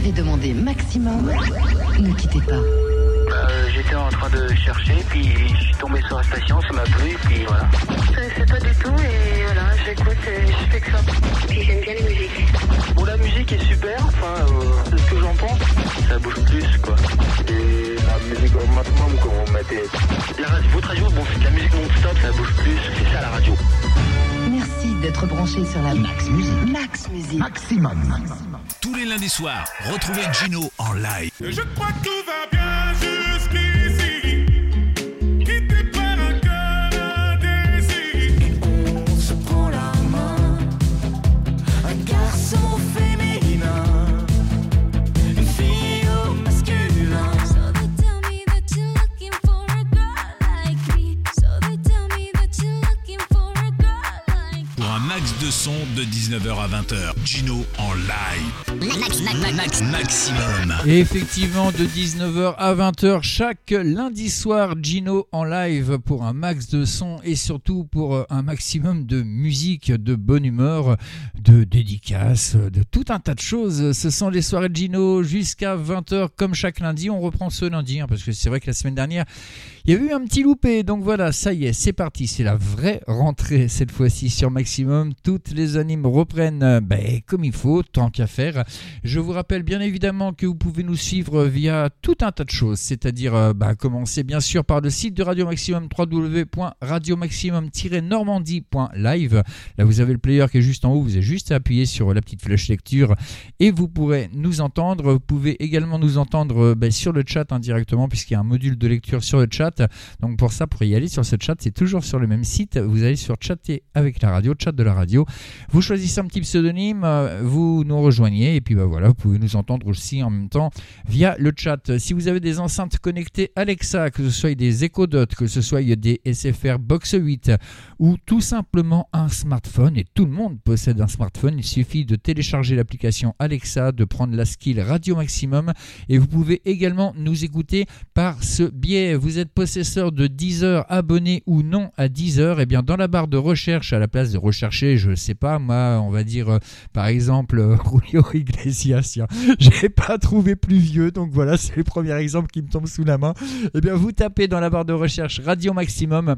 avez demandé maximum, ne quittez pas. Bah, euh, J'étais en train de chercher, puis je suis tombé sur la station, ça m'a plu, puis voilà. Je sais pas du tout et voilà, j'écoute et je fais que ça. Puis j'aime bien les musiques. Bon, la musique est super, enfin, euh, c'est ce que j'en pense. Ça bouge plus, quoi. Et la musique au maximum, comme on mettait. La radio, votre radio, bon, c'est de la musique non-stop, ça bouge plus, c'est ça la radio. Merci d'être branché sur la Max Musique. Max Musique. Maximum. Tous les lundis soirs, retrouvez Gino en live. Je crois que son de 19h à 20h, Gino en live. Max, max, max, maximum. Et effectivement, de 19h à 20h, chaque lundi soir, Gino en live pour un max de son et surtout pour euh, un maximum de musique, de bonne humeur, de dédicaces, de tout un tas de choses. Ce sont les soirées de Gino jusqu'à 20h comme chaque lundi. On reprend ce lundi hein, parce que c'est vrai que la semaine dernière, il y a eu un petit loupé. Donc voilà, ça y est, c'est parti. C'est la vraie rentrée cette fois-ci sur Maximum. Toutes les animes reprennent euh, ben, comme il faut, tant qu'à faire. Je vous rappelle bien évidemment que vous pouvez nous suivre via tout un tas de choses, c'est-à-dire euh, bah, commencer bien sûr par le site de Radio Maximum www.radiomaximum-normandie.live. Là vous avez le player qui est juste en haut, vous avez juste à appuyer sur la petite flèche lecture et vous pourrez nous entendre. Vous pouvez également nous entendre euh, bah, sur le chat indirectement puisqu'il y a un module de lecture sur le chat. Donc pour ça, pour y aller sur ce chat, c'est toujours sur le même site. Vous allez sur chatter avec la radio, chat de la radio. Vous choisissez un petit pseudonyme, euh, vous nous rejoignez et puis bah voilà, vous pouvez nous entendre aussi en même temps via le chat. Si vous avez des enceintes connectées Alexa, que ce soit des Echo Dot, que ce soit des SFR Box 8 ou tout simplement un smartphone, et tout le monde possède un smartphone, il suffit de télécharger l'application Alexa, de prendre la skill Radio Maximum et vous pouvez également nous écouter par ce biais. Vous êtes possesseur de Deezer, abonné ou non à Deezer, et bien dans la barre de recherche, à la place de rechercher, je sais pas, moi, on va dire euh, par exemple euh, Julio Iglesias, j'ai pas trouvé plus vieux, donc voilà, c'est le premier exemple qui me tombe sous la main. Et bien vous tapez dans la barre de recherche Radio Maximum.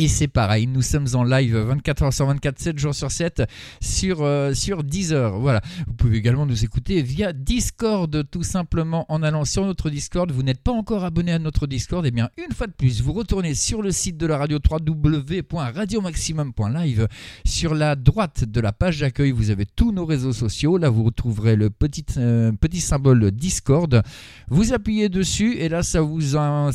Et c'est pareil, nous sommes en live 24 h sur 24, 7 jours sur 7 sur, euh, sur Deezer. Voilà. Vous pouvez également nous écouter via Discord, tout simplement en allant sur notre Discord. Vous n'êtes pas encore abonné à notre Discord, et bien une fois de plus, vous retournez sur le site de la radio www.radiomaximum.live. Sur la droite de la page d'accueil, vous avez tous nos réseaux sociaux. Là, vous retrouverez le petit, euh, petit symbole Discord. Vous appuyez dessus et là, ça vous, ça,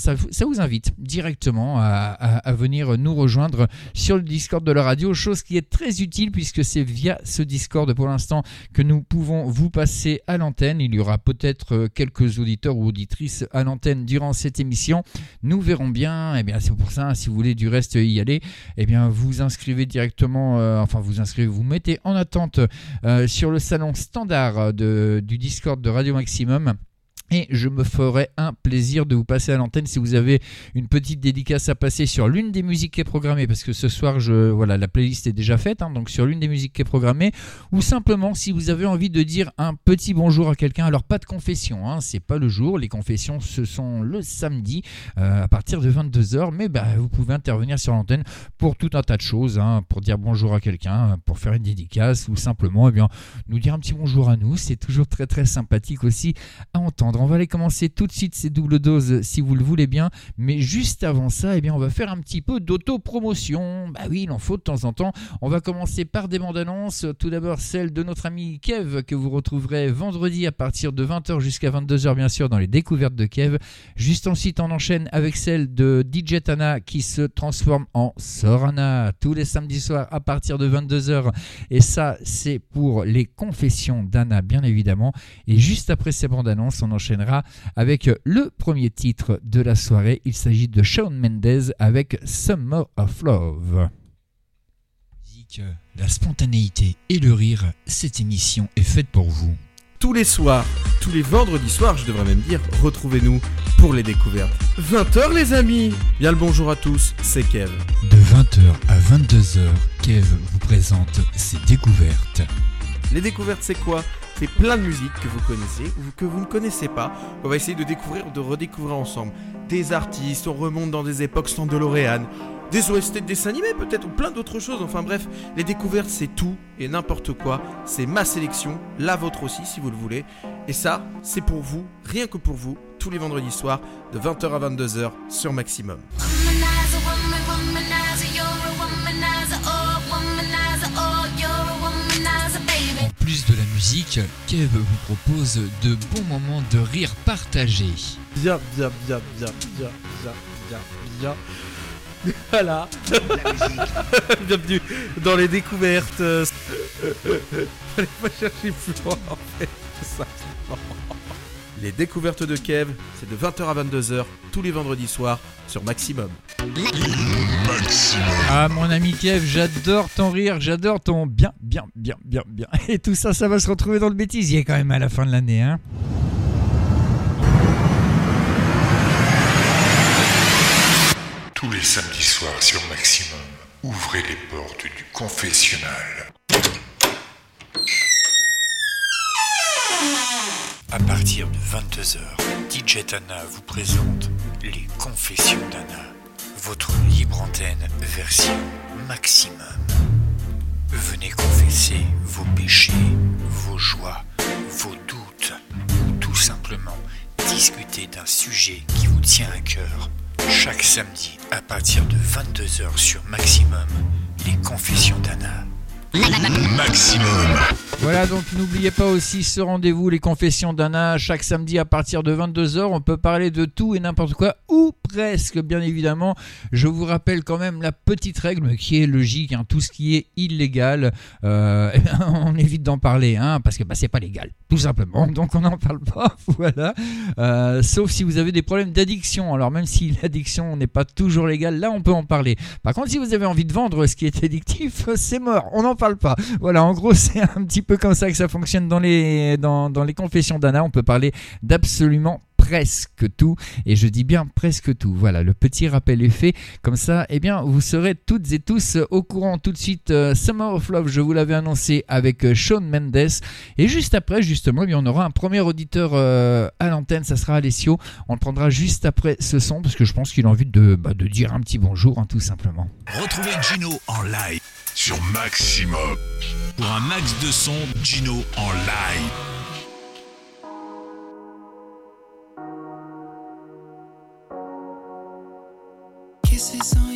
vous invite directement à- à venir nous rejoindre sur le Discord de la radio, chose qui est très utile puisque c'est via ce Discord pour l'instant que nous pouvons vous passer à l'antenne. Il y aura peut-être euh, quelques auditeurs ou auditrices à l'antenne durant cette émission. Nous verrons bien. Et bien, c'est pour ça, si vous voulez du reste y aller, eh bien, vous inscrivez directement, euh, enfin, vous inscrivez, vous mettez en attente euh, sur le salon standard de- du Discord de Radio Maximum. Et je me ferai un plaisir de vous passer à l'antenne si vous avez une petite dédicace à passer sur l'une des musiques qui est programmée, parce que ce soir, je, voilà, la playlist est déjà faite, hein, donc sur l'une des musiques qui est programmée, ou simplement si vous avez envie de dire un petit bonjour à quelqu'un. Alors pas de confession, hein, c'est pas le jour, les confessions ce sont le samedi euh, à partir de 22h, mais bah, vous pouvez intervenir sur l'antenne pour tout un tas de choses, hein, pour dire bonjour à quelqu'un, pour faire une dédicace, ou simplement eh bien, nous dire un petit bonjour à nous, c'est toujours très très sympathique aussi à entendre. On va aller commencer tout de suite ces doubles doses si vous le voulez bien, mais juste avant ça, eh bien, on va faire un petit peu d'auto-promotion. Bah oui, il en faut de temps en temps. On va commencer par des bandes annonces. Tout d'abord celle de notre ami Kev que vous retrouverez vendredi à partir de 20h jusqu'à 22h bien sûr dans les découvertes de Kev. Juste ensuite on enchaîne avec celle de DJ Tana qui se transforme en Sorana tous les samedis soirs à partir de 22h et ça c'est pour les confessions d'Anna bien évidemment et juste après ces bandes annonces on enchaînera avec le premier titre de la soirée il s'agit de Shawn Mendes avec Summer of Love Musique, la spontanéité et le rire cette émission est faite pour vous Tous les soirs, tous les vendredis soirs, je devrais même dire, retrouvez-nous pour les découvertes. 20h les amis Bien le bonjour à tous, c'est Kev. De 20h à 22h, Kev vous présente ses découvertes. Les découvertes c'est quoi? C'est plein de musiques que vous connaissez ou que vous ne connaissez pas. On va essayer de découvrir, de redécouvrir ensemble. Des artistes, on remonte dans des époques sans DeLorean, des OST de dessins animés peut-être, ou plein d'autres choses. Enfin bref, les découvertes c'est tout et n'importe quoi. C'est ma sélection, la vôtre aussi si vous le voulez. Et ça, c'est pour vous, rien que pour vous, tous les vendredis soirs, de 20h à 22h sur Maximum. Kev vous propose de bons moments de rire partagés. Bien, bien, bien, bien, bien, bien, bien, bien. Voilà. Bienvenue dans les découvertes. Fallait pas chercher plus loin en fait. simplement. Les découvertes de Kev, c'est de 20h à 22h tous les vendredis soirs sur Maximum. Ah mon ami Kev, j'adore ton rire, j'adore ton bien, bien, bien, bien, bien. Et tout ça, ça va se retrouver dans le bêtisier quand même à la fin de l'année, hein. Tous les samedis soirs sur Maximum, ouvrez les portes du confessionnal. À partir de 22h, DJ Tana vous présente les Confessions d'Anna, votre libre antenne version maximum. Venez confesser vos péchés, vos joies, vos doutes, ou tout simplement discuter d'un sujet qui vous tient à cœur. Chaque samedi, à partir de 22h sur Maximum, les Confessions d'Anna. Maximum. Voilà, donc n'oubliez pas aussi ce rendez-vous, les confessions d'Anna, chaque samedi à partir de 22h. On peut parler de tout et n'importe quoi, ou presque, bien évidemment. Je vous rappelle quand même la petite règle qui est logique, hein, tout ce qui est illégal, euh, eh bien, on évite d'en parler, hein, parce que bah, c'est pas légal, tout simplement. Donc on n'en parle pas, voilà. Euh, sauf si vous avez des problèmes d'addiction. Alors même si l'addiction n'est pas toujours légale, là on peut en parler. Par contre, si vous avez envie de vendre ce qui est addictif, c'est mort, on n'en parle pas. Voilà, en gros, c'est un petit peu comme ça que ça fonctionne dans les, dans, dans les confessions d'Anna. On peut parler d'absolument presque tout et je dis bien presque tout. Voilà le petit rappel est fait. Comme ça eh bien vous serez toutes et tous au courant tout de suite euh, Summer of Love. Je vous l'avais annoncé avec euh, Shawn Mendes. Et juste après justement eh bien, on aura un premier auditeur euh, à l'antenne. Ça sera Alessio. On le prendra juste après ce son parce que je pense qu'il a envie de, bah, dire un petit bonjour hein, tout simplement. Retrouvez Gino en live sur Maximum. Pour un max de son, Gino en live. Kisses on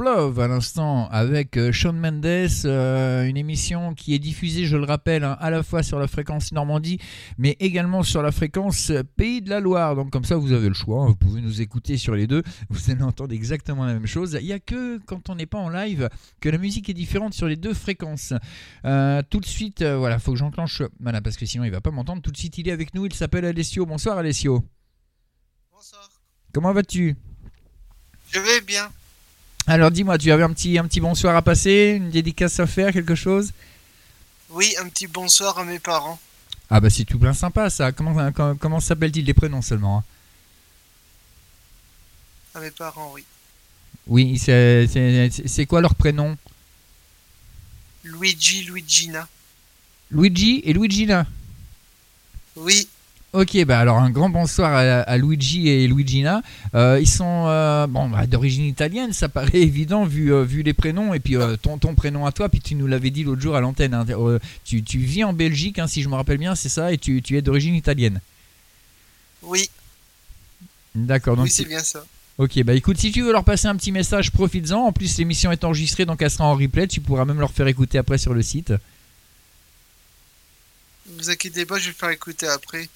Love à l'instant avec euh, Shawn Mendes, euh, une émission qui est diffusée, je le rappelle, hein, à la fois sur la fréquence Normandie, mais également sur la fréquence euh, Pays de la Loire. Donc comme ça, vous avez le choix, hein, vous pouvez nous écouter sur les deux, vous allez entendre exactement la même chose. Il n'y a que quand on n'est pas en live que la musique est différente sur les deux fréquences. Euh, tout de suite, euh, voilà, faut que j'enclenche, voilà, parce que sinon il va pas m'entendre. Tout de suite, il est avec nous, il s'appelle Alessio. Bonsoir Alessio. Bonsoir. Comment vas-tu? Je vais bien. Alors dis-moi, tu avais un petit, un petit bonsoir à passer, une dédicace à faire, quelque chose? Oui, un petit bonsoir à mes parents. Ah bah c'est tout plein sympa ça. Comment, comment, comment s'appellent-ils les prénoms seulement hein? À mes parents, oui. Oui, c'est- c'est c'est quoi leur prénom? Luigi, Luigina. Luigi et Luigina? Oui, Ok, bah alors un grand bonsoir à, à Luigi et Luigina. Euh, ils sont euh, bon, bah, d'origine italienne, ça paraît évident vu, euh, vu les prénoms et puis ton, ton prénom à toi. Puis tu nous l'avais dit l'autre jour à l'antenne. hein, tu, tu vis en Belgique, hein, si je me rappelle bien, c'est ça, et tu, tu es d'origine italienne. oui, D'accord. Donc oui, c'est bien ça. Ok, bah écoute, si tu veux leur passer un petit message, profites-en. En plus, l'émission est enregistrée, donc elle sera en replay. Tu pourras même leur faire écouter après sur le site. Ne vous inquiétez pas, je vais le faire écouter après.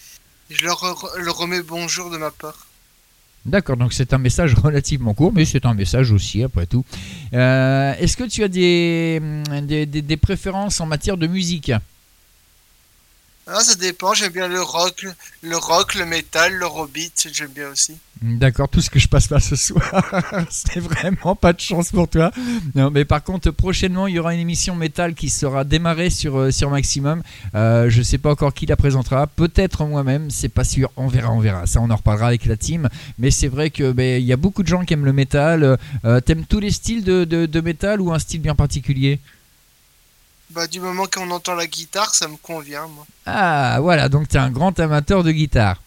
Je leur, leur remets bonjour de ma part. D'accord, donc c'est un message relativement court, mais c'est un message aussi, après tout. Euh, Est-ce que tu as des préférences en matière de musique? Ah, ça dépend, j'aime bien le rock, le rock, le métal, le robit, j'aime bien aussi. D'accord, tout ce que je passe pas ce soir, c'est vraiment pas de chance pour toi. Non, mais par contre, prochainement, il y aura une émission métal qui sera démarrée sur, euh, sur Maximum. Euh, je sais pas encore qui la présentera, peut-être moi-même, c'est pas sûr. On verra, on verra. Ça, on en reparlera avec la team. Mais c'est vrai que ben, il y a beaucoup de gens qui aiment le métal. Euh, T'aimes tous les styles de, de, de métal ou un style bien particulier? Bah, du moment qu'on entend la guitare, ça me convient, moi. Ah, voilà, donc t'es un grand amateur de guitare.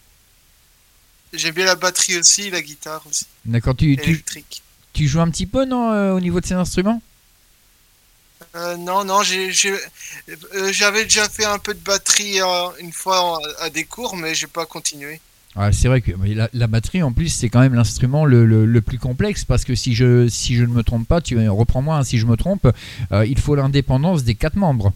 J'aime bien la batterie aussi, la guitare aussi. D'accord, tu, tu, Électrique. tu joues un petit peu, non, euh, au niveau de ces instruments? Euh, non, non, j'ai, j'ai- euh, j'avais déjà fait un peu de batterie euh, une fois à des cours, mais j'ai pas continué. Ah, c'est vrai que la, batterie, en plus, c'est quand même l'instrument le plus complexe parce que si je, si je ne me trompe pas, tu reprends-moi hein, si je me trompe, euh, il faut l'indépendance des quatre membres.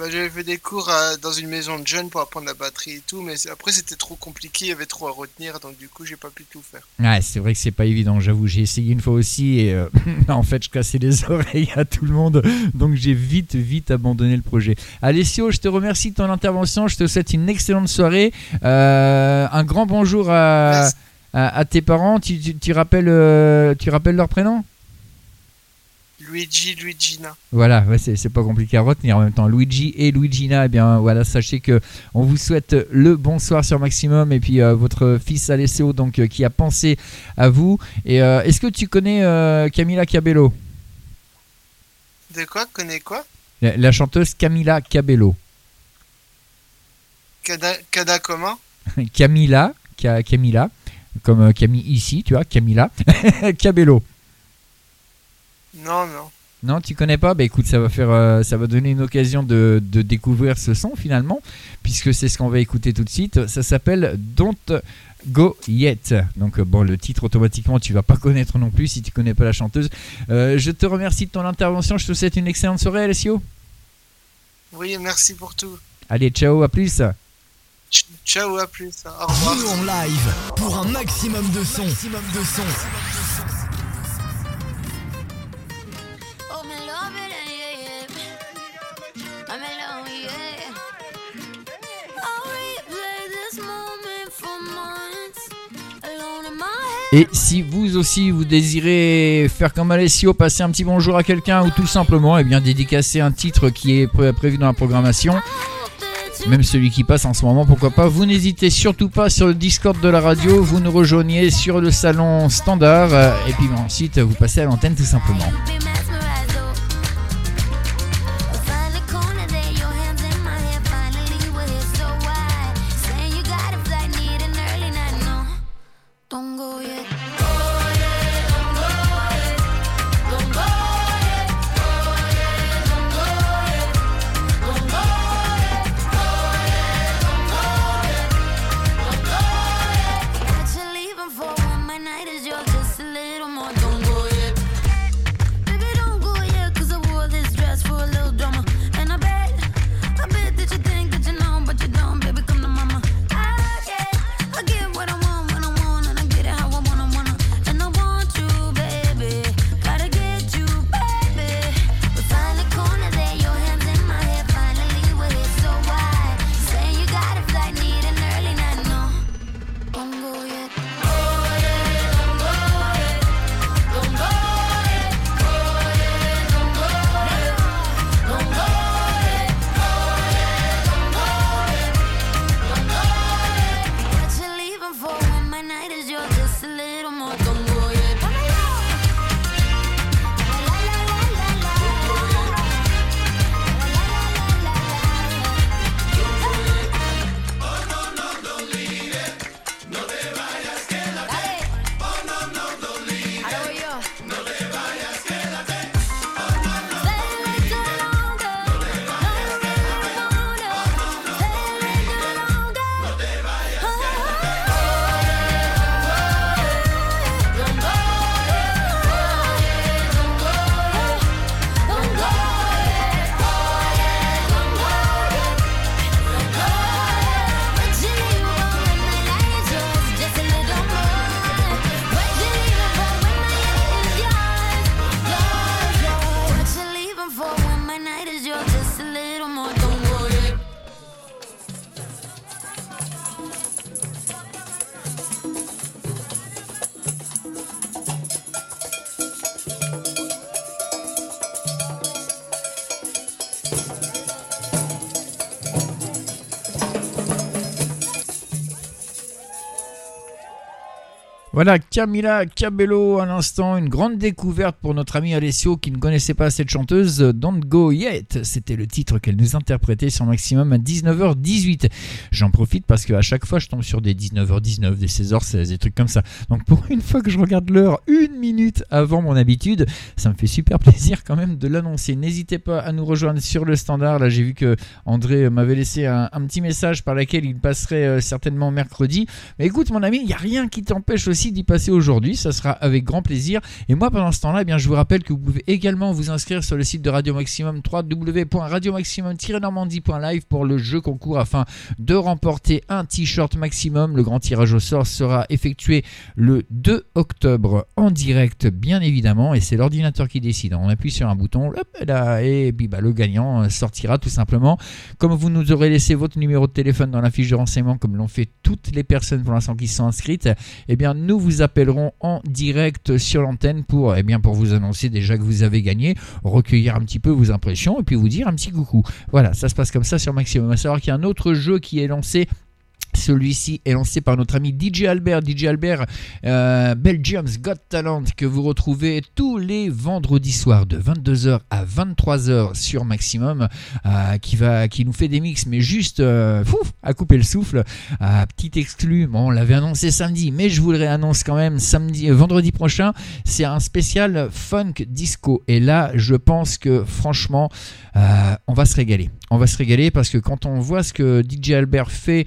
Bah, j'avais fait des cours à- dans une maison de jeunes pour apprendre la batterie et tout, mais après c'était trop compliqué, il y avait trop à retenir, donc du coup j'ai pas pu tout faire. Ouais, c'est vrai que c'est pas évident, j'avoue. J'ai essayé une fois aussi et euh, en fait, je cassais les oreilles à tout le monde. Donc j'ai vite, vite abandonné le projet. Alessio, je te remercie de ton intervention. Je te souhaite une excellente soirée. Euh, un grand bonjour à, à, à tes parents. Tu, tu, tu rappelles, euh, tu rappelles leur prénom? Luigi, Luigina. Voilà, ouais, c'est pas compliqué à retenir en même temps. Luigi et Luigina, eh bien voilà, sachez que on vous souhaite le bonsoir sur Maximum et puis euh, votre fils Alessio donc euh, qui a pensé à vous. Et euh, est-ce que tu connais Camila Cabello, De quoi? Connais quoi? La, la chanteuse Camila Cabello Cada, Cada comment? Camila, Ca- Camila, comme Camille ici, tu vois, Camila Cabello. Non, non. Non, tu connais pas? Bah écoute, ça va faire, euh, ça va donner une occasion de, de découvrir ce son finalement, puisque c'est ce qu'on va écouter tout de suite. Ça s'appelle Don't Go Yet. Donc euh, bon, le titre automatiquement, tu vas pas connaître non plus si tu connais pas la chanteuse. Euh, je te remercie de ton intervention. Je te souhaite une excellente soirée, Alessio. Oui, merci pour tout. Allez, ciao, à plus. Ch- Ciao, à plus. Au revoir. Nous en live pour un maximum de son. Maximum de son. Et si vous aussi vous désirez faire comme Alessio, passer un petit bonjour à quelqu'un ou tout simplement eh bien dédicacer un titre qui est pré- prévu dans la programmation, même celui qui passe en ce moment, pourquoi pas, vous n'hésitez surtout pas sur le Discord de la radio, vous nous rejoignez sur le salon standard et puis ensuite vous passez à l'antenne tout simplement. Voilà, Camila Cabello à l'instant, une grande découverte pour notre ami Alessio qui ne connaissait pas cette chanteuse, Don't Go Yet. C'était le titre qu'elle nous interprétait sur Maximum à 19h18. J'en profite parce qu'à chaque fois je tombe sur des 19h19, des 16h16, des trucs comme ça. Donc pour une fois que je regarde l'heure une minute avant mon habitude, ça me fait super plaisir quand même de l'annoncer. N'hésitez pas à nous rejoindre sur le standard. Là j'ai vu que André m'avait laissé un, un petit message par lequel il passerait euh, certainement mercredi. Mais écoute mon ami, il n'y a rien qui t'empêche aussi d'y passer aujourd'hui, ça sera avec grand plaisir. Et moi pendant ce temps-là, eh bien, je vous rappelle que vous pouvez également vous inscrire sur le site de Radio Maximum www.radiomaximum-normandie.live pour le jeu concours afin de remporter un t-shirt maximum. Le grand tirage au sort sera effectué le 2 octobre en direct bien évidemment et c'est l'ordinateur qui décide. On appuie sur un bouton et puis bah, le gagnant sortira tout simplement. Comme vous nous aurez laissé votre numéro de téléphone dans la fiche de renseignement comme l'ont fait toutes les personnes pour l'instant qui sont inscrites, eh bien nous vous appellerons en direct sur l'antenne pour, eh pour vous annoncer déjà que vous avez gagné, recueillir un petit peu vos impressions et puis vous dire un petit coucou. Voilà, ça se passe comme ça sur Maximum. À savoir qu'il y a un autre jeu qui est lancé celui-ci est lancé par notre ami DJ Albert, DJ Albert euh, Belgium's Got Talent, que vous retrouvez tous les vendredis soirs de 22h à 23h sur Maximum, euh, qui, va, qui nous fait des mix, mais juste euh, à couper le souffle. Euh, petit exclu, bon, on l'avait annoncé samedi, mais je vous le réannonce quand même samedi, vendredi prochain. C'est un spécial funk disco. Et là, je pense que franchement, on va se régaler. On va se régaler parce que quand on voit ce que DJ Albert fait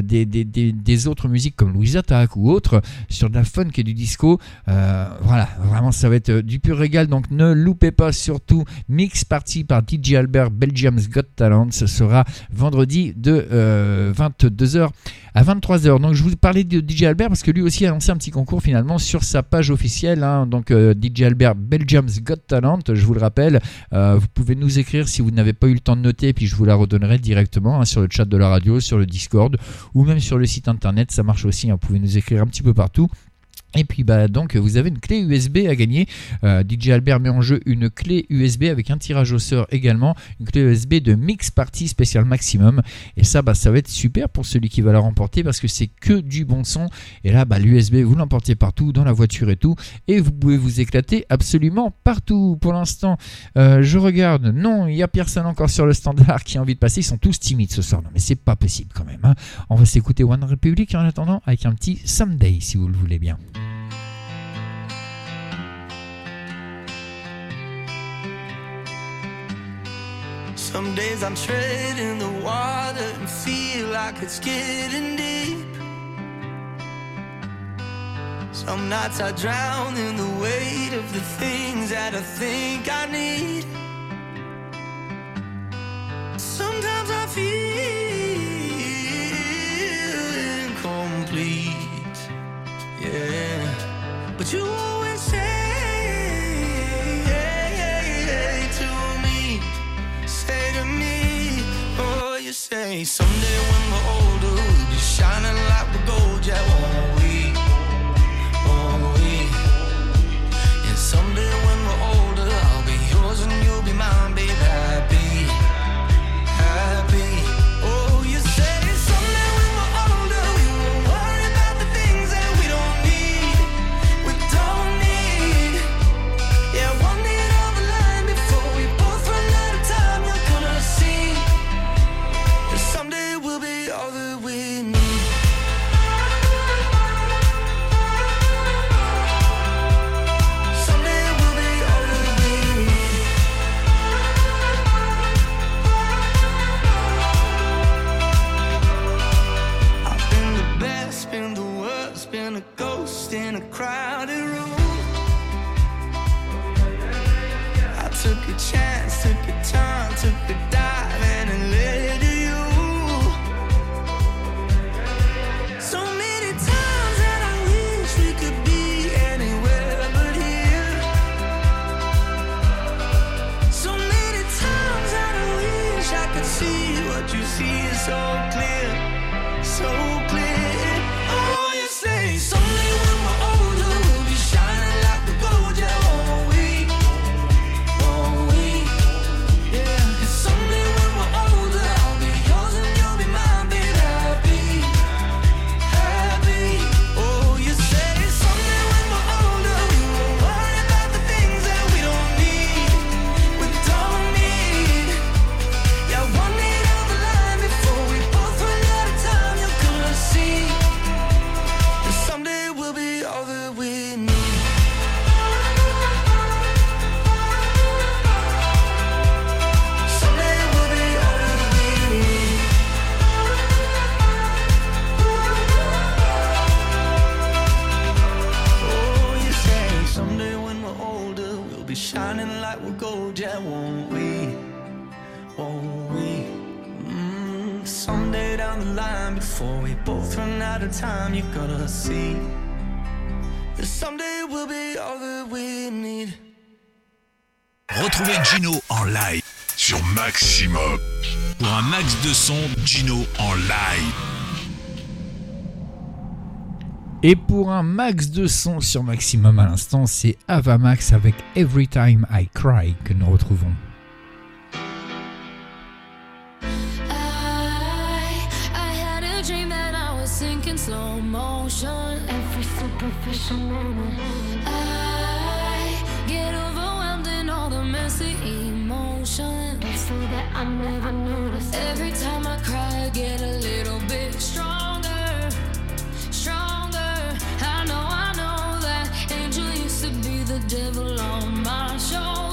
des, des, des, des autres musiques comme Louise Attack ou autres sur de la funk et du disco, euh, voilà, vraiment ça va être du pur régal. Donc ne loupez pas surtout Mix Party par DJ Albert Belgium's Got Talent. Ce sera vendredi de euh, 22h à 23h. Donc je vous parlais de DJ Albert parce que lui aussi a lancé un petit concours finalement sur sa page officielle. hein. donc euh, DJ Albert Belgium's Got Talent, je vous le rappelle. Euh, vous pouvez nous écrire si vous n'avez pas eu le temps de noter, puis je vous la redonnerai directement hein, sur le chat de la radio, sur le Discord ou même sur le site internet. Ça marche aussi. hein. Vous pouvez nous écrire un petit peu partout. Et puis bah donc vous avez une clé USB à gagner. Euh, DJ Albert met en jeu une clé USB avec un tirage au sort également, une clé USB de Mix Party spécial maximum. Et ça bah ça va être super pour celui qui va la remporter parce que c'est que du bon son. Et là bah l'USB vous l'emportez partout dans la voiture et tout et vous pouvez vous éclater absolument partout. Pour l'instant euh, je regarde, non il y a personne encore sur le standard qui a envie de passer. Ils sont tous timides ce soir. Non mais c'est pas possible quand même. hein. On va s'écouter One Republic en attendant avec un petit Someday si vous le voulez bien. Some days I'm treading the water and feel like it's getting deep. Some nights I drown in the weight of the things that I think I need. Sometimes I feel incomplete. Yeah. But you say? Someday when we're older, we'll be shining like the gold, yeah, I took a chance, took a turn, took a son, Gino en live. Et pour un max de son sur Maximum à l'instant, c'est Avamax avec Every Time I Cry que nous retrouvons. I, get overwhelmed in all the messy emotions. So that I never noticed. Every time I cry, I get a little bit stronger. Stronger. I know, I know that angel used to be the devil on my shoulder.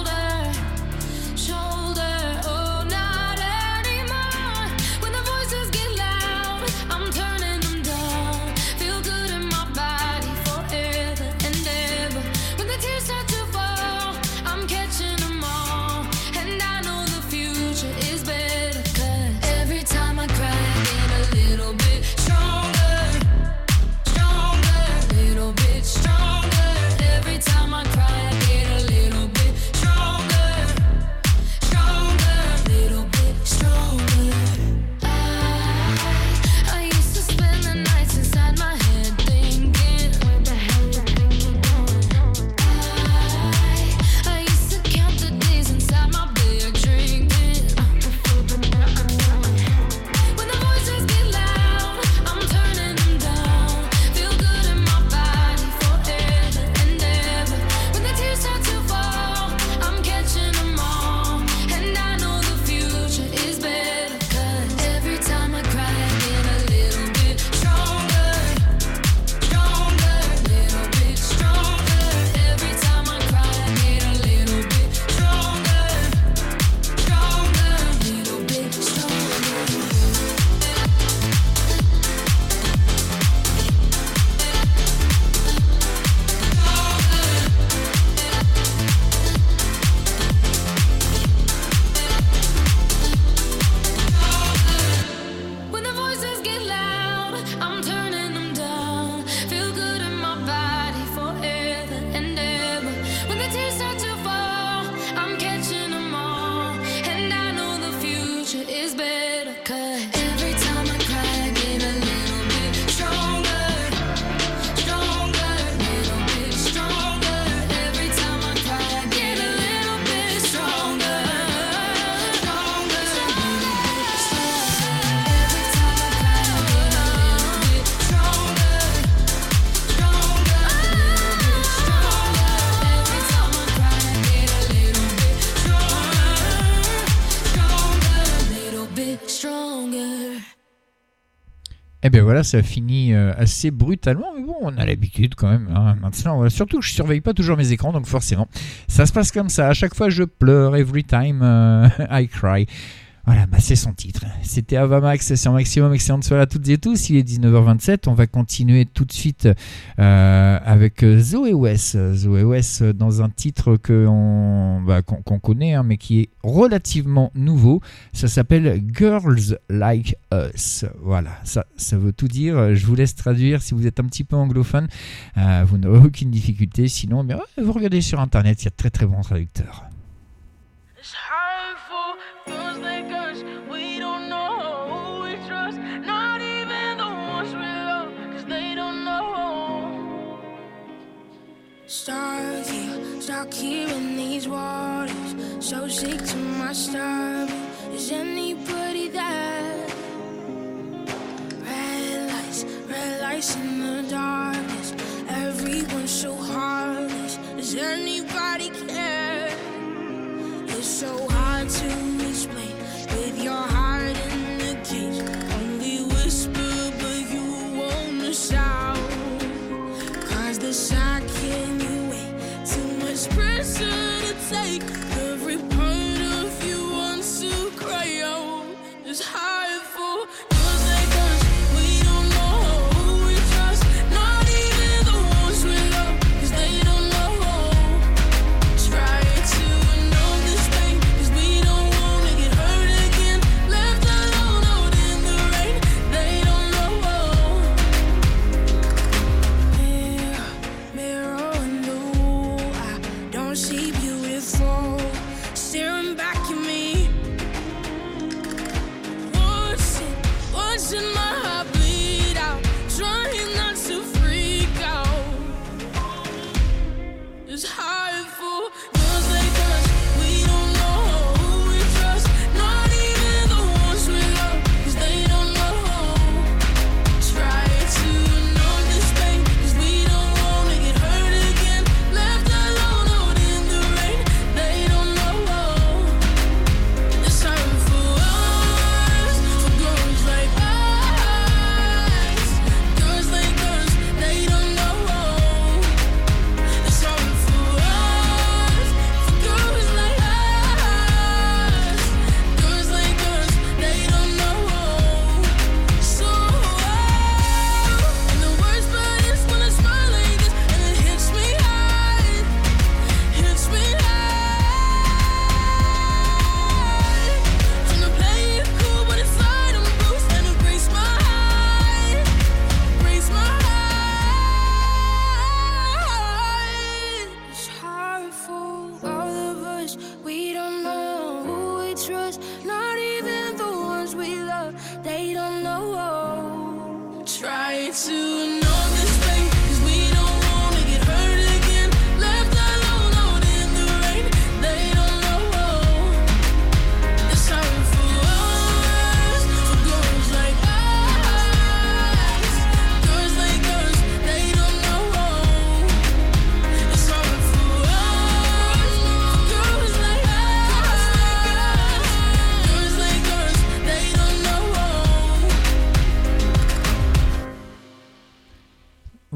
Eh bien voilà, ça finit euh, assez brutalement, mais bon, on a l'habitude quand même. hein, maintenant, surtout je surveille pas toujours mes écrans, donc forcément, ça se passe comme ça. À chaque fois, je pleure. Every time euh, I cry. Voilà, bah, c'est son titre. C'était Avamax, un maximum excellent soirée à toutes et tous. Il est 19h27. On va continuer tout de suite euh, avec euh, Zoé West. Zoé West euh, dans un titre bah, qu'on connaît, hein, mais qui est relativement nouveau. Ça s'appelle Girls Like Us. Voilà, ça, ça veut tout dire. Je vous laisse traduire si vous êtes un petit peu anglophone. Vous n'aurez aucune difficulté. Sinon, ouais, vous regardez sur Internet, il y a de très très bons traducteurs. Stuck here, stuck here in these waters. So sick to my stomach. Is anybody there? Red lights, red lights in the darkness. Everyone's so heartless. Does anybody care? It's so hard to explain with your heart in the cage. Only whisper, but you wanna shout. Cause the wait? Much pressure to take. Every part of you wants to cry out. It's hard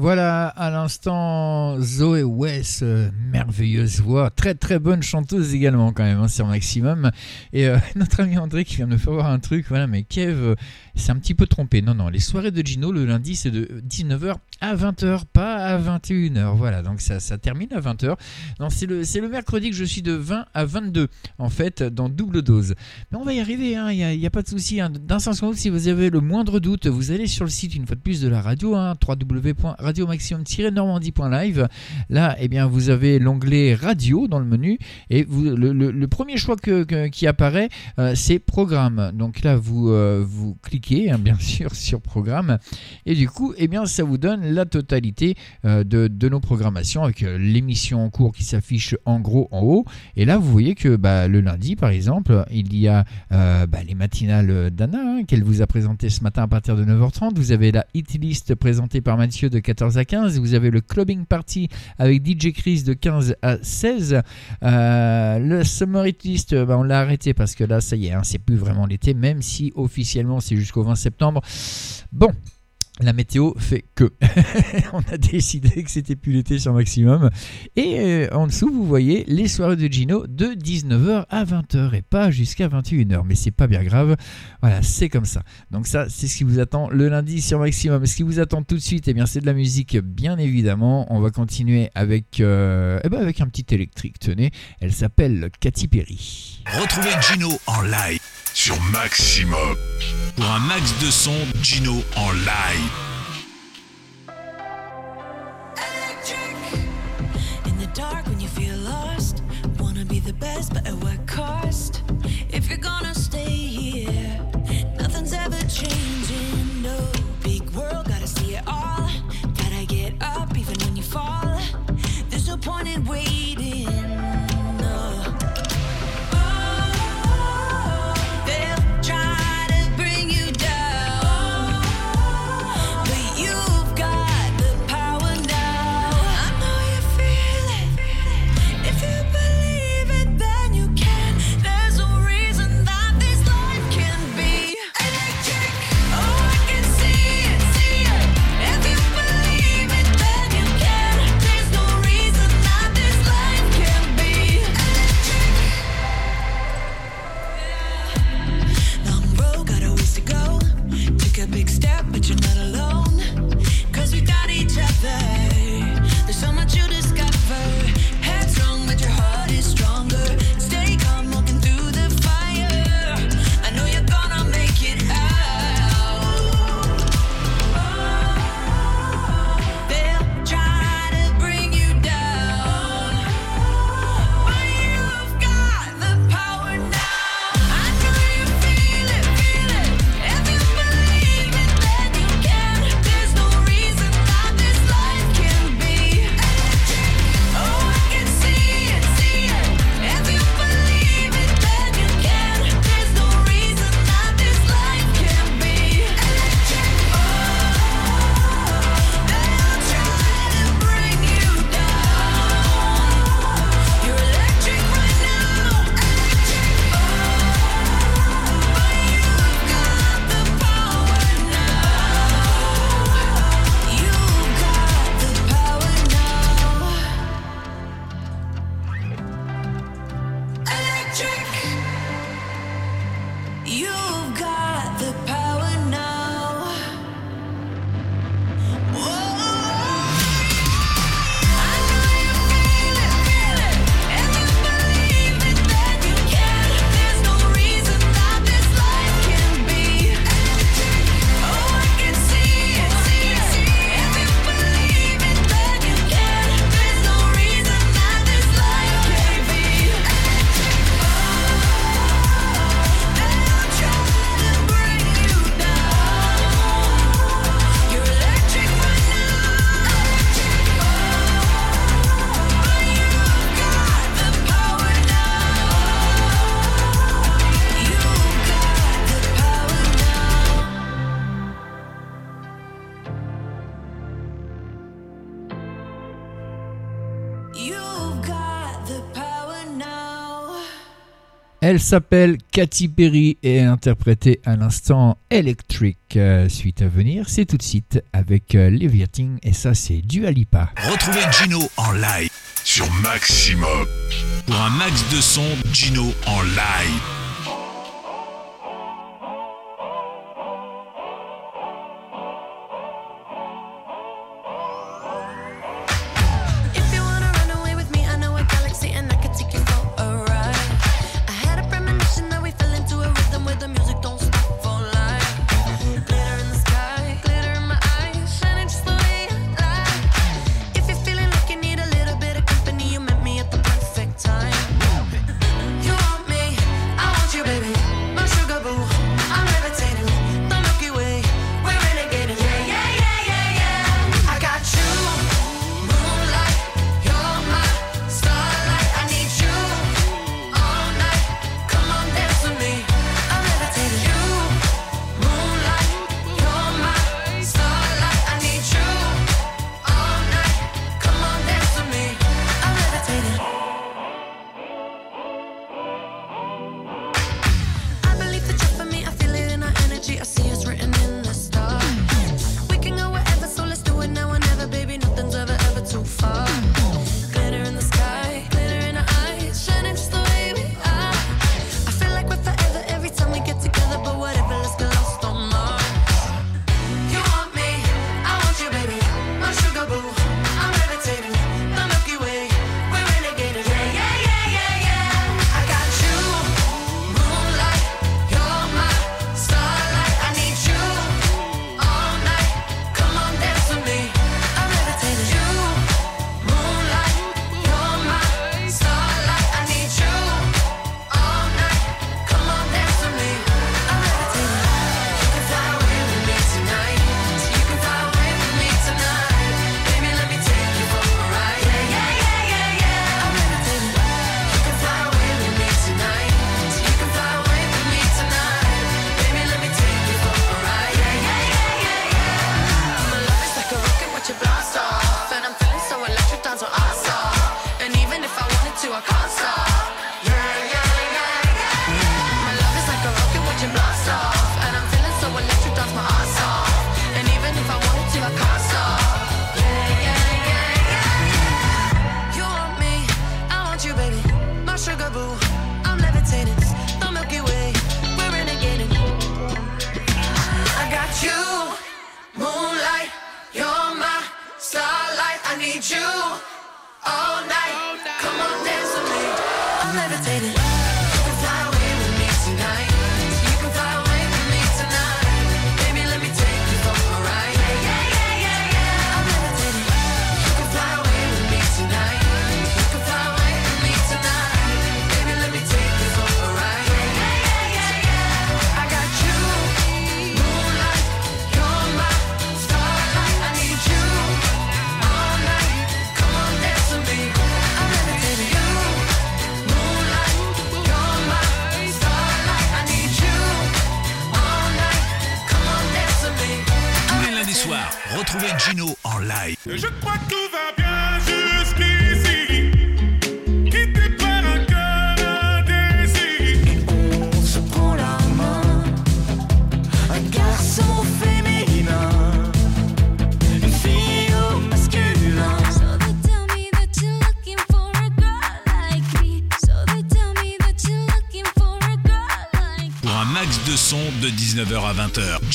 Voilà, à l'instant, Zoé West, euh, merveilleuse voix, très très bonne chanteuse également quand même, hein, sur Maximum. Et euh, notre ami André qui vient de me faire voir un truc, voilà, mais Kev s'est un petit peu trompé. Non, non, les soirées de Gino le lundi c'est de 19h à 20h, pas à 21h. Voilà, donc ça, ça termine à 20h. Non, c'est le, c'est le mercredi que je suis de 20 à 22, en fait, dans double dose. Mais on va y arriver, hein, il n'y a, pas de souci. Hein. D'un sens à si vous avez le moindre doute, vous allez sur le site une fois de plus de la radio, hein, www.radiomaximum-normandie.live. Là, eh bien, vous avez l'onglet radio dans le menu et le, premier choix qui apparaît, euh, c'est programme. Donc là, vous, euh, vous cliquez, hein, bien sûr, sur programme et du coup, eh bien, ça vous donne la totalité euh, de, de nos programmations avec euh, l'émission en cours qui s'affiche en gros en haut. Et là, vous voyez que bah, le lundi, par exemple, il y a euh, bah, les matinales d'Anna hein, qu'elle vous a présentées ce matin à partir de 9h30. Vous avez la hit list présentée par Mathieu de 14 à 15. Vous avez le clubbing party avec DJ Chris de 15 à 16. Euh, le summer hit list, bah, on l'a arrêté parce que là, ça y est, hein, c'est plus vraiment l'été, même si officiellement c'est jusqu'au 20 septembre. Bon. La météo fait que on a décidé que c'était plus l'été sur maximum. Et euh, en dessous, vous voyez les soirées de Gino de 19h à 20h et pas jusqu'à 21h. Mais c'est pas bien grave. Voilà, c'est comme ça. Donc ça, c'est ce qui vous attend le lundi sur maximum. Ce qui vous attend tout de suite, eh bien, c'est de la musique, bien évidemment. On va continuer avec, euh, eh ben, avec un petit électrique. Tenez, elle s'appelle Katy Perry. Retrouvez Gino en live sur Maximum. Pour un max de son, Gino en live. Dark when you feel lost, wanna be the best, but at what cost? If you're gonna Elle s'appelle Katy Perry et elle interprétait à l'instant Electric. Euh, suite à venir, c'est tout de suite avec euh, Leviating et ça c'est du Alipa. Retrouvez Gino en live sur Maximum. Pour un max de son, Gino en live.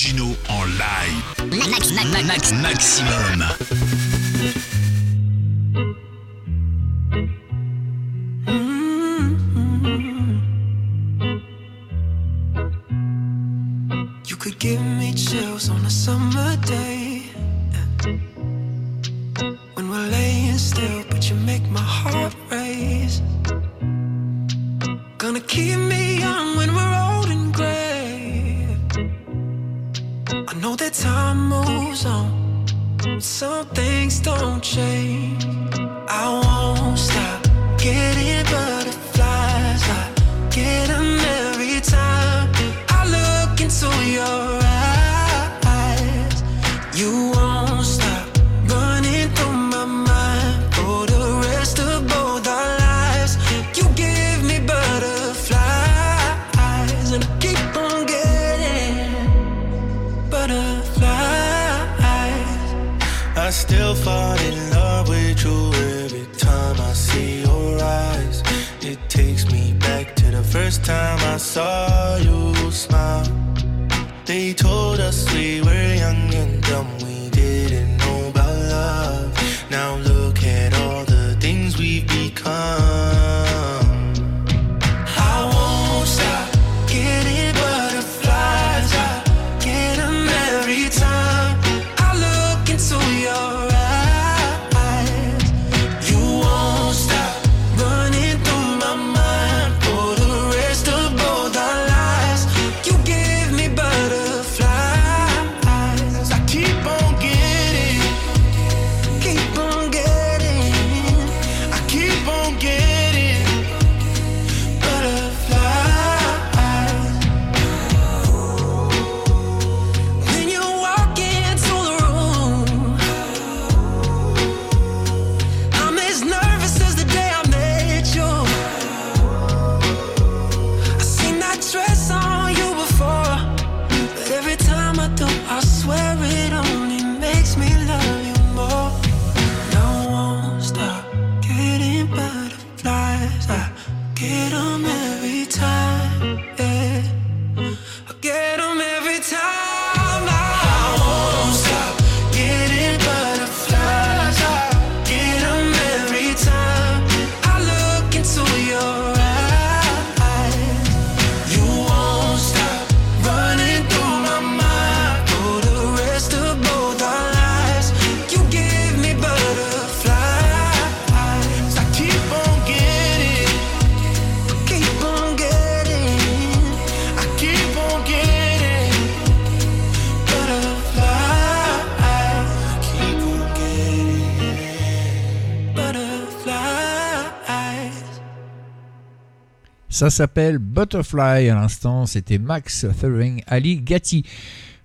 Gino en live. Max, max, max, maximum. Ça s'appelle Butterfly. À l'instant, c'était Max Thuring Ali Gatti.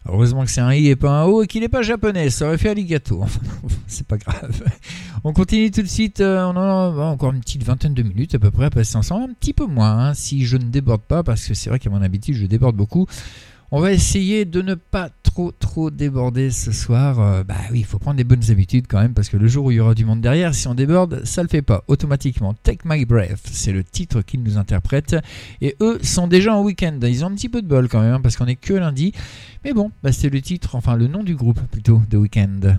Heureusement que c'est un i et pas un o et qu'il n'est pas japonais. Ça aurait fait Aligato. Enfin, c'est pas grave. On continue tout de suite. Euh, on a bah, encore une petite vingtaine de minutes à peu près à passer ensemble. Un petit peu moins, hein, si je ne déborde pas, parce que c'est vrai qu'à mon habitude, je déborde beaucoup. On va essayer de ne pas trop trop déborder ce soir. Euh, bah oui, il faut prendre des bonnes habitudes quand même parce que le jour où il y aura du monde derrière, si on déborde, ça le fait pas automatiquement. Take My Breath, c'est le titre qu'ils nous interprètent et eux sont déjà en week-end. Ils ont un petit peu de bol quand même hein, parce qu'on est que lundi. Mais bon, bah, c'est le titre, enfin le nom du groupe plutôt de Weekend.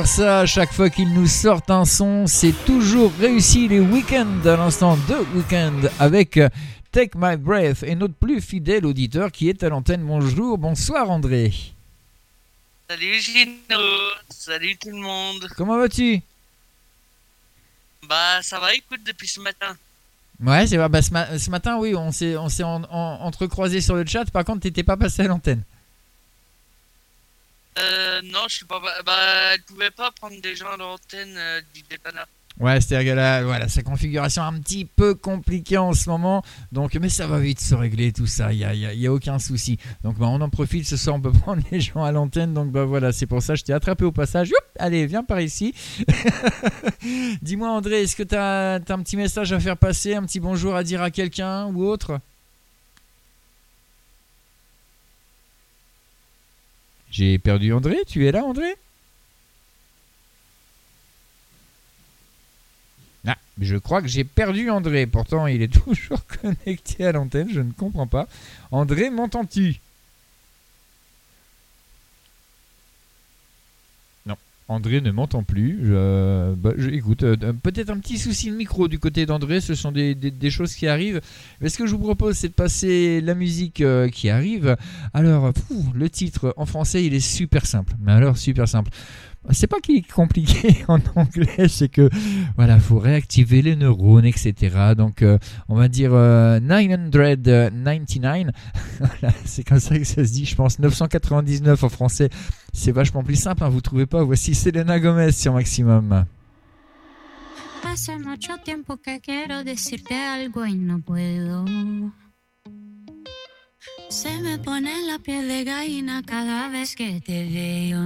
adore ça à chaque fois qu'ils nous sortent un son. C'est toujours réussi les week-ends à l'instant de week-end avec euh, Take My Breath et notre plus fidèle auditeur qui est à l'antenne. Bonjour, bonsoir André. Salut Gino, salut tout le monde. Comment vas-tu? Bah ça va, écoute, depuis ce matin. Ouais, c'est vrai. Bah, ce, ma- ce matin, oui, on s'est, on s'est en- en- entrecroisés sur le chat. Par contre, t'étais pas passé à l'antenne. Euh, non, je suis pas. Bah, elle pouvait pas prendre des gens à l'antenne euh, du dépanneur. Ouais, c'est-à-dire là, voilà, sa configuration un petit peu compliquée en ce moment. Donc, mais ça va vite se régler tout ça. Il y a, y a- aucun souci. Donc, bah, on en profite ce soir. On peut prendre les gens à l'antenne. Donc, bah voilà, c'est pour ça. Je t'ai attrapé au passage. Allez, viens par ici. Dis-moi, André, est-ce que tu as, un petit message à faire passer, un petit bonjour à dire à quelqu'un ou autre? J'ai perdu André. Tu es là, André? Ah, je crois que j'ai perdu André. Pourtant, il est toujours connecté à l'antenne. Je ne comprends pas. André, m'entends-tu Non, André ne m'entend plus. Je, bah, je- écoute, euh, peut-être un petit souci de micro du côté d'André. Ce sont des, des- choses qui arrivent. Mais ce que je vous propose, c'est de passer la musique euh, qui arrive. Alors, le titre en français, il est super simple. Mais alors, super simple. C'est pas qu'il est compliqué en anglais, c'est que voilà, faut réactiver les neurones, etc. Donc, euh, on va dire euh, 999. Voilà, c'est comme ça que ça se dit, je pense. 999 en français, c'est vachement plus simple. Hein, vous trouvez pas? Voici Selena Gomez sur Maximum. Hace mucho tiempo que quiero decirte algo y no puedo. Se me pone la piel de gallina cada vez que te veo.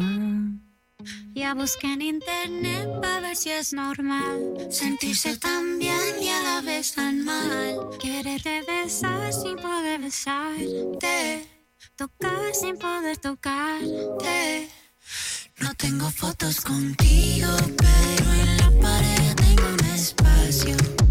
Ya busqué en internet para ver si es normal sentirse tan bien y a la vez tan mal. Quererte besar sin poder besarte, tocar sin poder tocarte. No tengo fotos contigo, pero en la pared tengo un espacio.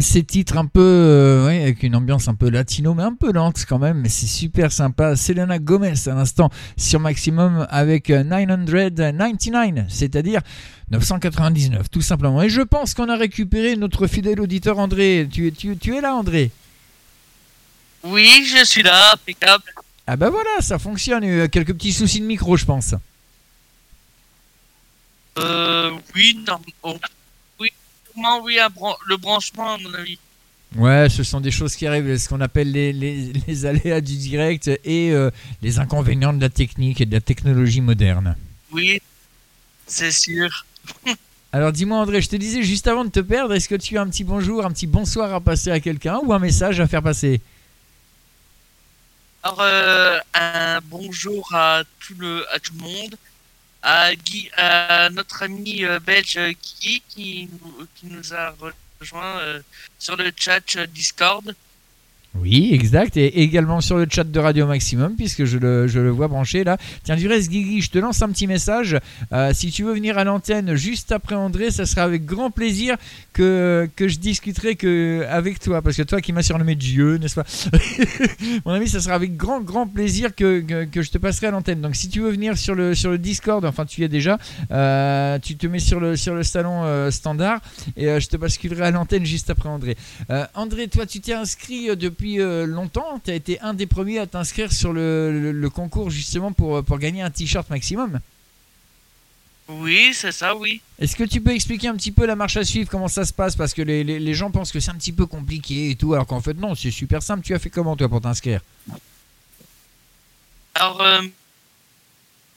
Ces titres un peu, euh, ouais, avec une ambiance un peu latino, mais un peu lente quand même, mais c'est super sympa. Selena Gomez à l'instant sur Maximum avec euh, 999, c'est-à-dire 999 tout simplement. Et je pense qu'on a récupéré notre fidèle auditeur André. Tu, tu, tu es là André? Oui, je suis là, impeccable. Ah bah voilà, ça fonctionne. Il y a eu quelques petits soucis de micro, je pense. Euh, oui, non. Oui, sûrement, oui, un bran- le branchement, à mon avis. Ouais, ce sont des choses qui arrivent, ce qu'on appelle les, les- les aléas du direct et euh, les inconvénients de la technique et de la technologie moderne. Oui, c'est sûr. Alors dis-moi André, je te disais juste avant de te perdre, est-ce que tu as un petit bonjour, un petit bonsoir à passer à quelqu'un ou un message à faire passer? Alors, euh, un bonjour à tout le, à tout le monde, à, Guy, à notre ami euh, belge euh, Guy qui, nous- qui nous a rejoint euh, sur le chat Discord. Oui, exact, et également sur le chat de Radio Maximum, puisque je le, je le vois branché là. Tiens, du reste, Guigui, je te lance un petit message. Euh, si tu veux venir à l'antenne juste après André, ça sera avec grand plaisir que, que je discuterai que, avec toi, parce que toi qui m'as surnommé Dieu, n'est-ce pas? Mon ami, ça sera avec grand, grand plaisir que, que, je te passerai à l'antenne. Donc, si tu veux venir sur le, sur le Discord, enfin, tu y es déjà, euh, tu te mets sur le, sur le salon euh, standard et je te basculerai à l'antenne juste après André. André, toi, tu t'es inscrit euh, depuis euh, longtemps. Tu as été un des premiers à t'inscrire sur le, le- le concours justement pour, euh, pour gagner un t-shirt maximum. Oui, c'est ça, oui. Est-ce que tu peux expliquer un petit peu la marche à suivre, comment ça se passe? Parce que les, les- les gens pensent que c'est un petit peu compliqué et tout, alors qu'en fait, non, c'est super simple. Tu as fait comment, toi, pour t'inscrire? Alors, euh,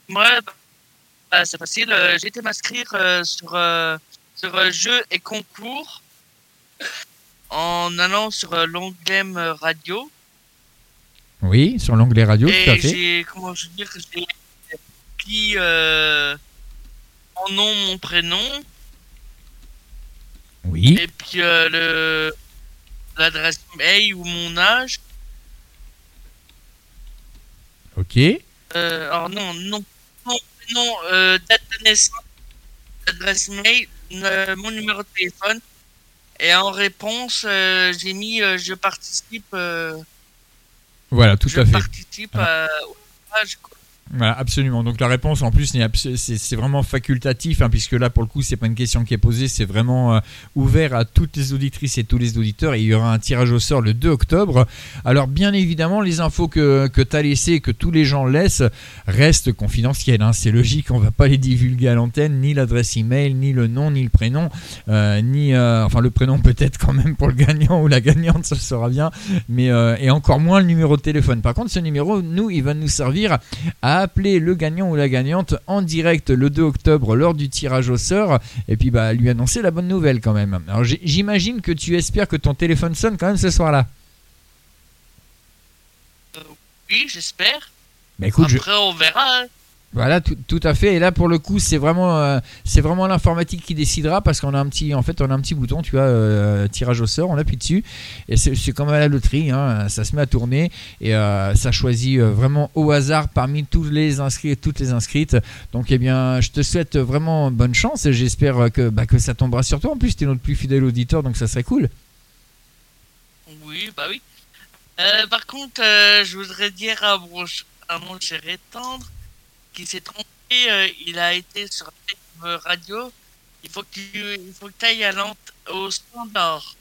moi, bah, c'est facile. J'ai été m'inscrire euh, sur, euh, sur jeux et concours en allant sur euh, l'onglet radio. Oui, sur l'onglet radio, tout à Et fait. j'ai, comment je veux dire, j'ai pris euh, mon nom, mon prénom. Oui. Et puis euh, le l'adresse mail ou mon âge. Ok. Euh, alors non, non, non, non date de naissance, adresse mail, mon numéro de téléphone. Et en réponse, euh, j'ai mis euh, je participe, euh, Voilà, tout je à fait. participe à- au tirage, quoi. Absolument. Donc la réponse en plus c'est vraiment facultatif hein, puisque là pour le coup c'est pas une question qui est posée, c'est vraiment euh, ouvert à toutes les auditrices et tous les auditeurs il y aura un tirage au sort le 2 octobre. Alors bien évidemment les infos que, que tu as laissées que tous les gens laissent restent confidentielles. hein. C'est logique, on va pas les divulguer à l'antenne, ni l'adresse email, ni le nom, ni le prénom, euh, ni euh, enfin le prénom peut-être quand même pour le gagnant ou la gagnante, ça sera bien, mais et encore moins le numéro de téléphone. Par contre ce numéro, nous, il va nous servir à appeler le gagnant ou la gagnante en direct le 2 octobre lors du tirage au sort et puis bah lui annoncer la bonne nouvelle quand même. Alors j'imagine que tu espères que ton téléphone sonne quand même ce soir-là. Oui, j'espère. Bah écoute, je- Après, on verra. hein. Voilà, tout, tout à fait. Et là, pour le coup, c'est vraiment, euh, vraiment l'informatique qui décidera parce qu'on a un petit, en fait, on a un petit bouton, tu vois, euh, tirage au sort, on appuie dessus et c'est comme à la loterie, hein, ça se met à tourner et euh, ça choisit vraiment au hasard parmi tous les inscrits et toutes les inscrites. Donc, eh bien, je te souhaite vraiment bonne chance et j'espère que, bah, que ça tombera sur toi. En plus, tu es notre plus fidèle auditeur, donc ça serait cool. Oui, bah oui. Par contre, je voudrais dire à mon, à mon cher étendre qui s'est trompé. euh, il a été sur la radio. Il faut que tu faut que ailles à au standard.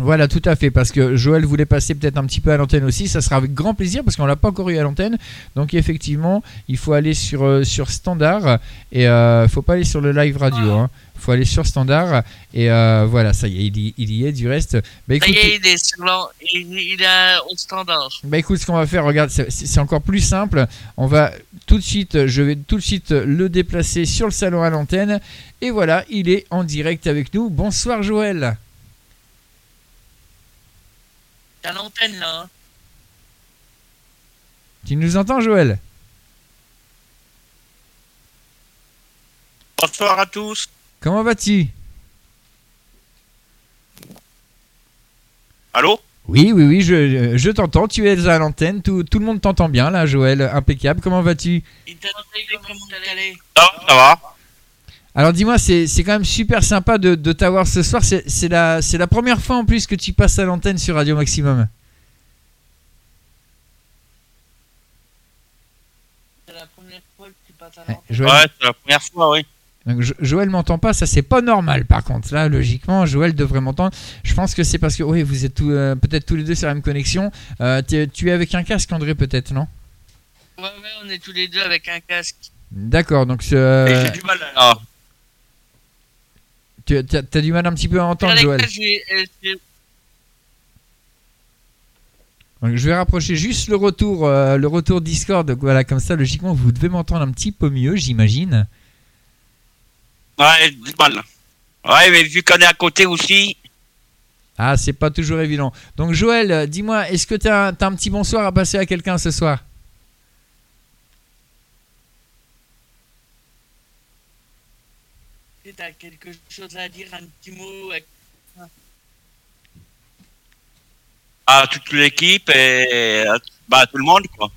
Voilà, tout à fait, parce que Joël voulait passer peut-être un petit peu à l'antenne aussi, ça sera avec grand plaisir, parce qu'on l'a pas encore eu à l'antenne, donc effectivement, il faut aller sur, euh, sur Standard, et euh, faut pas aller sur le live radio, hein. faut aller sur Standard, et euh, voilà, ça y est, il y, il y est, du reste. Bah, Ça y écoute, est, il est sur il, il est au standard. bah écoute, ce qu'on va faire, regarde, c'est encore plus simple. On va tout de suite, je vais tout de suite le déplacer sur le salon à l'antenne, et voilà, il est en direct avec nous. Bonsoir Joël. T'as l'antenne là. hein. Tu nous entends Joël Bonsoir à tous. Comment vas-tu Allô Oui, oui, oui, je, je t'entends, tu es à l'antenne, tout, tout le monde t'entend bien là, Joël, impeccable, comment vas-tu va, ça va Alors dis-moi, c'est c'est quand même super sympa de, de t'avoir ce soir. C'est c'est la, c'est la première fois en plus que tu passes à l'antenne sur Radio Maximum. C'est la première fois que tu passes à Eh, l'antenne. Joël, Ouais, c'est la première fois, oui. donc, Jo- Joël m'entend pas, ça c'est pas normal par contre. Là, logiquement, Joël devrait m'entendre. Je pense que c'est parce que oui, vous êtes euh, peut-être tous les deux sur la même connexion. Euh, tu es avec un casque, André, peut-être, non? Ouais, ouais, on est tous les deux avec un casque. D'accord, donc euh, Et j'ai du mal à... tu as, t'as du mal un petit peu à entendre, Joël. euh, Donc, je vais rapprocher juste le retour, euh, le retour Discord. Donc, voilà, comme ça, logiquement, vous devez m'entendre un petit peu mieux, j'imagine. Ouais, du mal. Ouais, mais vu qu'on est à côté aussi... Ah, c'est pas toujours évident. Donc, Joël, dis-moi, est-ce que tu as, un petit bonsoir à passer à quelqu'un ce soir? Tu as quelque chose à dire, un petit mot à toute l'équipe et à bah, tout le monde, quoi.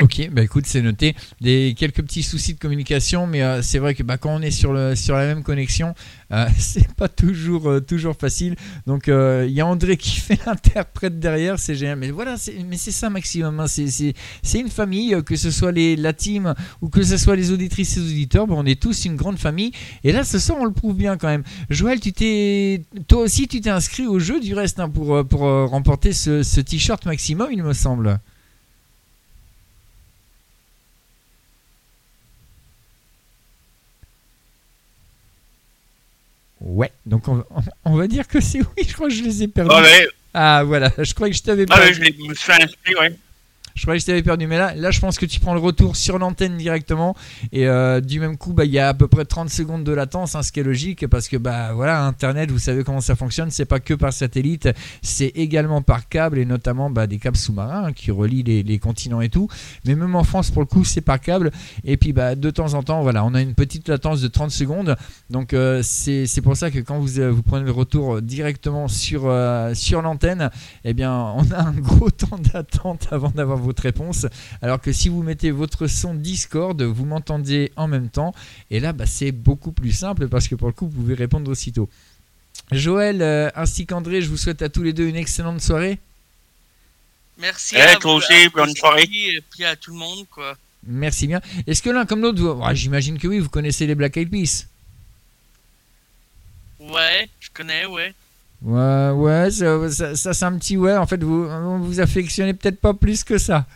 Ok, bah écoute, c'est noté. Des quelques petits soucis de communication, mais euh, c'est vrai que bah, quand on est sur le sur la même connexion, euh, c'est pas toujours euh, toujours facile. Donc euh, il y a André qui fait l'interprète derrière, c'est génial. Mais voilà, mais c'est ça maximum. hein. C'est une famille, que ce soit les la team ou que ce soit les auditrices et les auditeurs, bah, on est tous une grande famille. Et là, ce soir, on le prouve bien quand même. Joël, tu t'es toi aussi, tu t'es inscrit au jeu du reste hein, pour pour remporter ce, ce t-shirt maximum, il me semble. Ouais, donc on, on va dire que c'est oui, je crois que je les ai perdus. Ouais, ouais. Ah voilà, je croyais que je t'avais Ah perdu. ouais, je je me suis inscrit, ouais. Je croyais que je t'avais perdu, mais là, là, je pense que tu prends le retour sur l'antenne directement. Et euh, du même coup, bah, il y a à peu près 30 secondes de latence, hein, ce qui est logique, parce que bah, voilà, Internet, vous savez comment ça fonctionne, c'est pas que par satellite, c'est également par câble, et notamment bah, des câbles sous-marins hein, qui relient les, continents et tout. Mais même en France, pour le coup, c'est par câble. Et puis, bah, de temps en temps, voilà, on a une petite latence de 30 secondes. Donc, euh, c'est pour ça que quand vous, euh, vous prenez le retour directement sur, sur l'antenne, eh bien, on a un gros temps d'attente avant d'avoir votre réponse. Alors que si vous mettez votre son Discord, vous m'entendez en même temps. Et là, bah, c'est beaucoup plus simple parce que pour le coup, vous pouvez répondre aussitôt. Joël euh, ainsi qu'André, je vous souhaite à tous les deux une excellente soirée. Merci Eh, à toi vous, aussi, à bonne soirée. Et puis à tout le monde, quoi. Merci bien. Est-ce que l'un comme l'autre, vous- ouais, j'imagine que oui, vous connaissez les Black Eyed Peas Ouais, je connais, ouais. Ouais, ouais, ça, ça- ça, c'est un petit ouais. En fait, vous vous affectionnez peut-être pas plus que ça.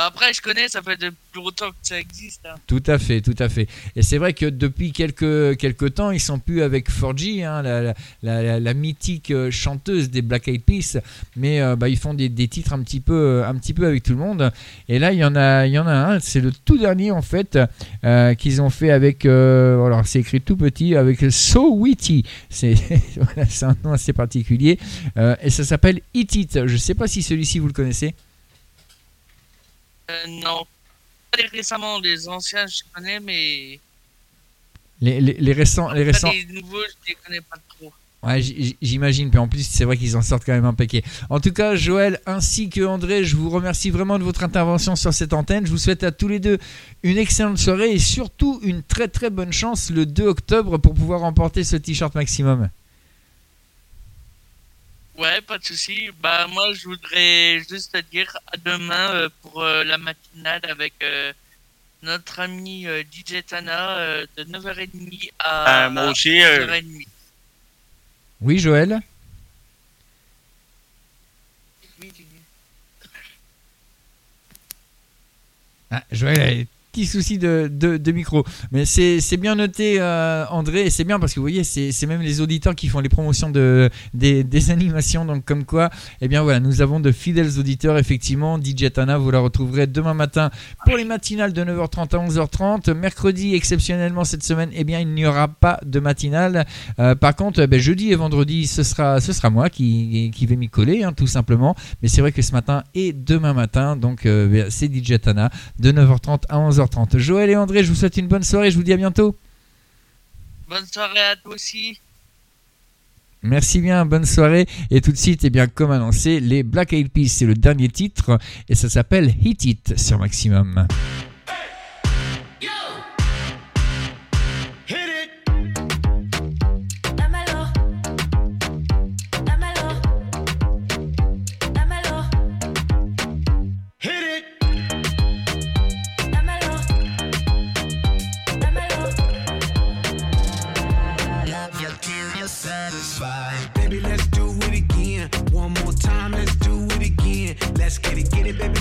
Bah après, je connais, ça fait depuis longtemps que ça existe. hein. Tout à fait, tout à fait. Et c'est vrai que depuis quelques, quelques temps, ils sont plus avec 4G, hein, la, la, la- mythique euh, chanteuse des Black Eyed Peas, mais euh, bah, ils font des, des titres un petit, peu, un petit peu avec tout le monde. Et là, il y en a, il y en a un, c'est le tout dernier en fait, euh, qu'ils ont fait avec, euh, alors c'est écrit tout petit, avec So Witty. C'est voilà, un nom assez particulier. Euh, et ça s'appelle Eat It. Je sais pas si celui-ci vous le connaissez. Euh, non. Pas les récemment, les anciens, je connais, mais. Les, les, les récents, les récents. Les nouveaux, je les connais pas trop. Ouais, j'imagine. Puis en plus, c'est vrai qu'ils en sortent quand même un paquet. En tout cas, Joël ainsi que André, je vous remercie vraiment de votre intervention sur cette antenne. Je vous souhaite à tous les deux une excellente soirée et surtout une très très bonne chance le 2 octobre pour pouvoir remporter ce t-shirt maximum. Ouais, pas de souci. Bah moi, je voudrais juste te dire à demain euh, pour euh, la matinale avec euh, notre ami euh, DJ Tana euh, de 9h30 à Euh, moi aussi, euh, 10h30. Oui, Joël? Ah, Joël a des petits soucis de, de- micro. Mais c'est bien noté, euh, André, et c'est bien parce que vous voyez, c'est même les auditeurs qui font les promotions de, des, des animations. Donc, comme quoi, eh bien voilà, nous avons de fidèles auditeurs, effectivement. DJ Tana, vous la retrouverez demain matin pour les matinales de 9h30 à 11h30. Mercredi, exceptionnellement cette semaine, eh bien, il n'y aura pas de matinale. Euh, par contre, eh jeudi et vendredi, ce sera, ce sera moi qui, qui vais m'y coller, hein, tout simplement. Mais c'est vrai que ce matin et demain matin, donc euh, ben, c'est DJ Tana de 9h30 à 11h30. Joël et André, je vous souhaite une bonne soirée. Je vous dis à bientôt. Bonne soirée à toi aussi. Merci bien, bonne soirée. Et tout de suite, eh bien, comme annoncé, les Black Eyed Peas, c'est le dernier titre et ça s'appelle Hit It sur Maximum.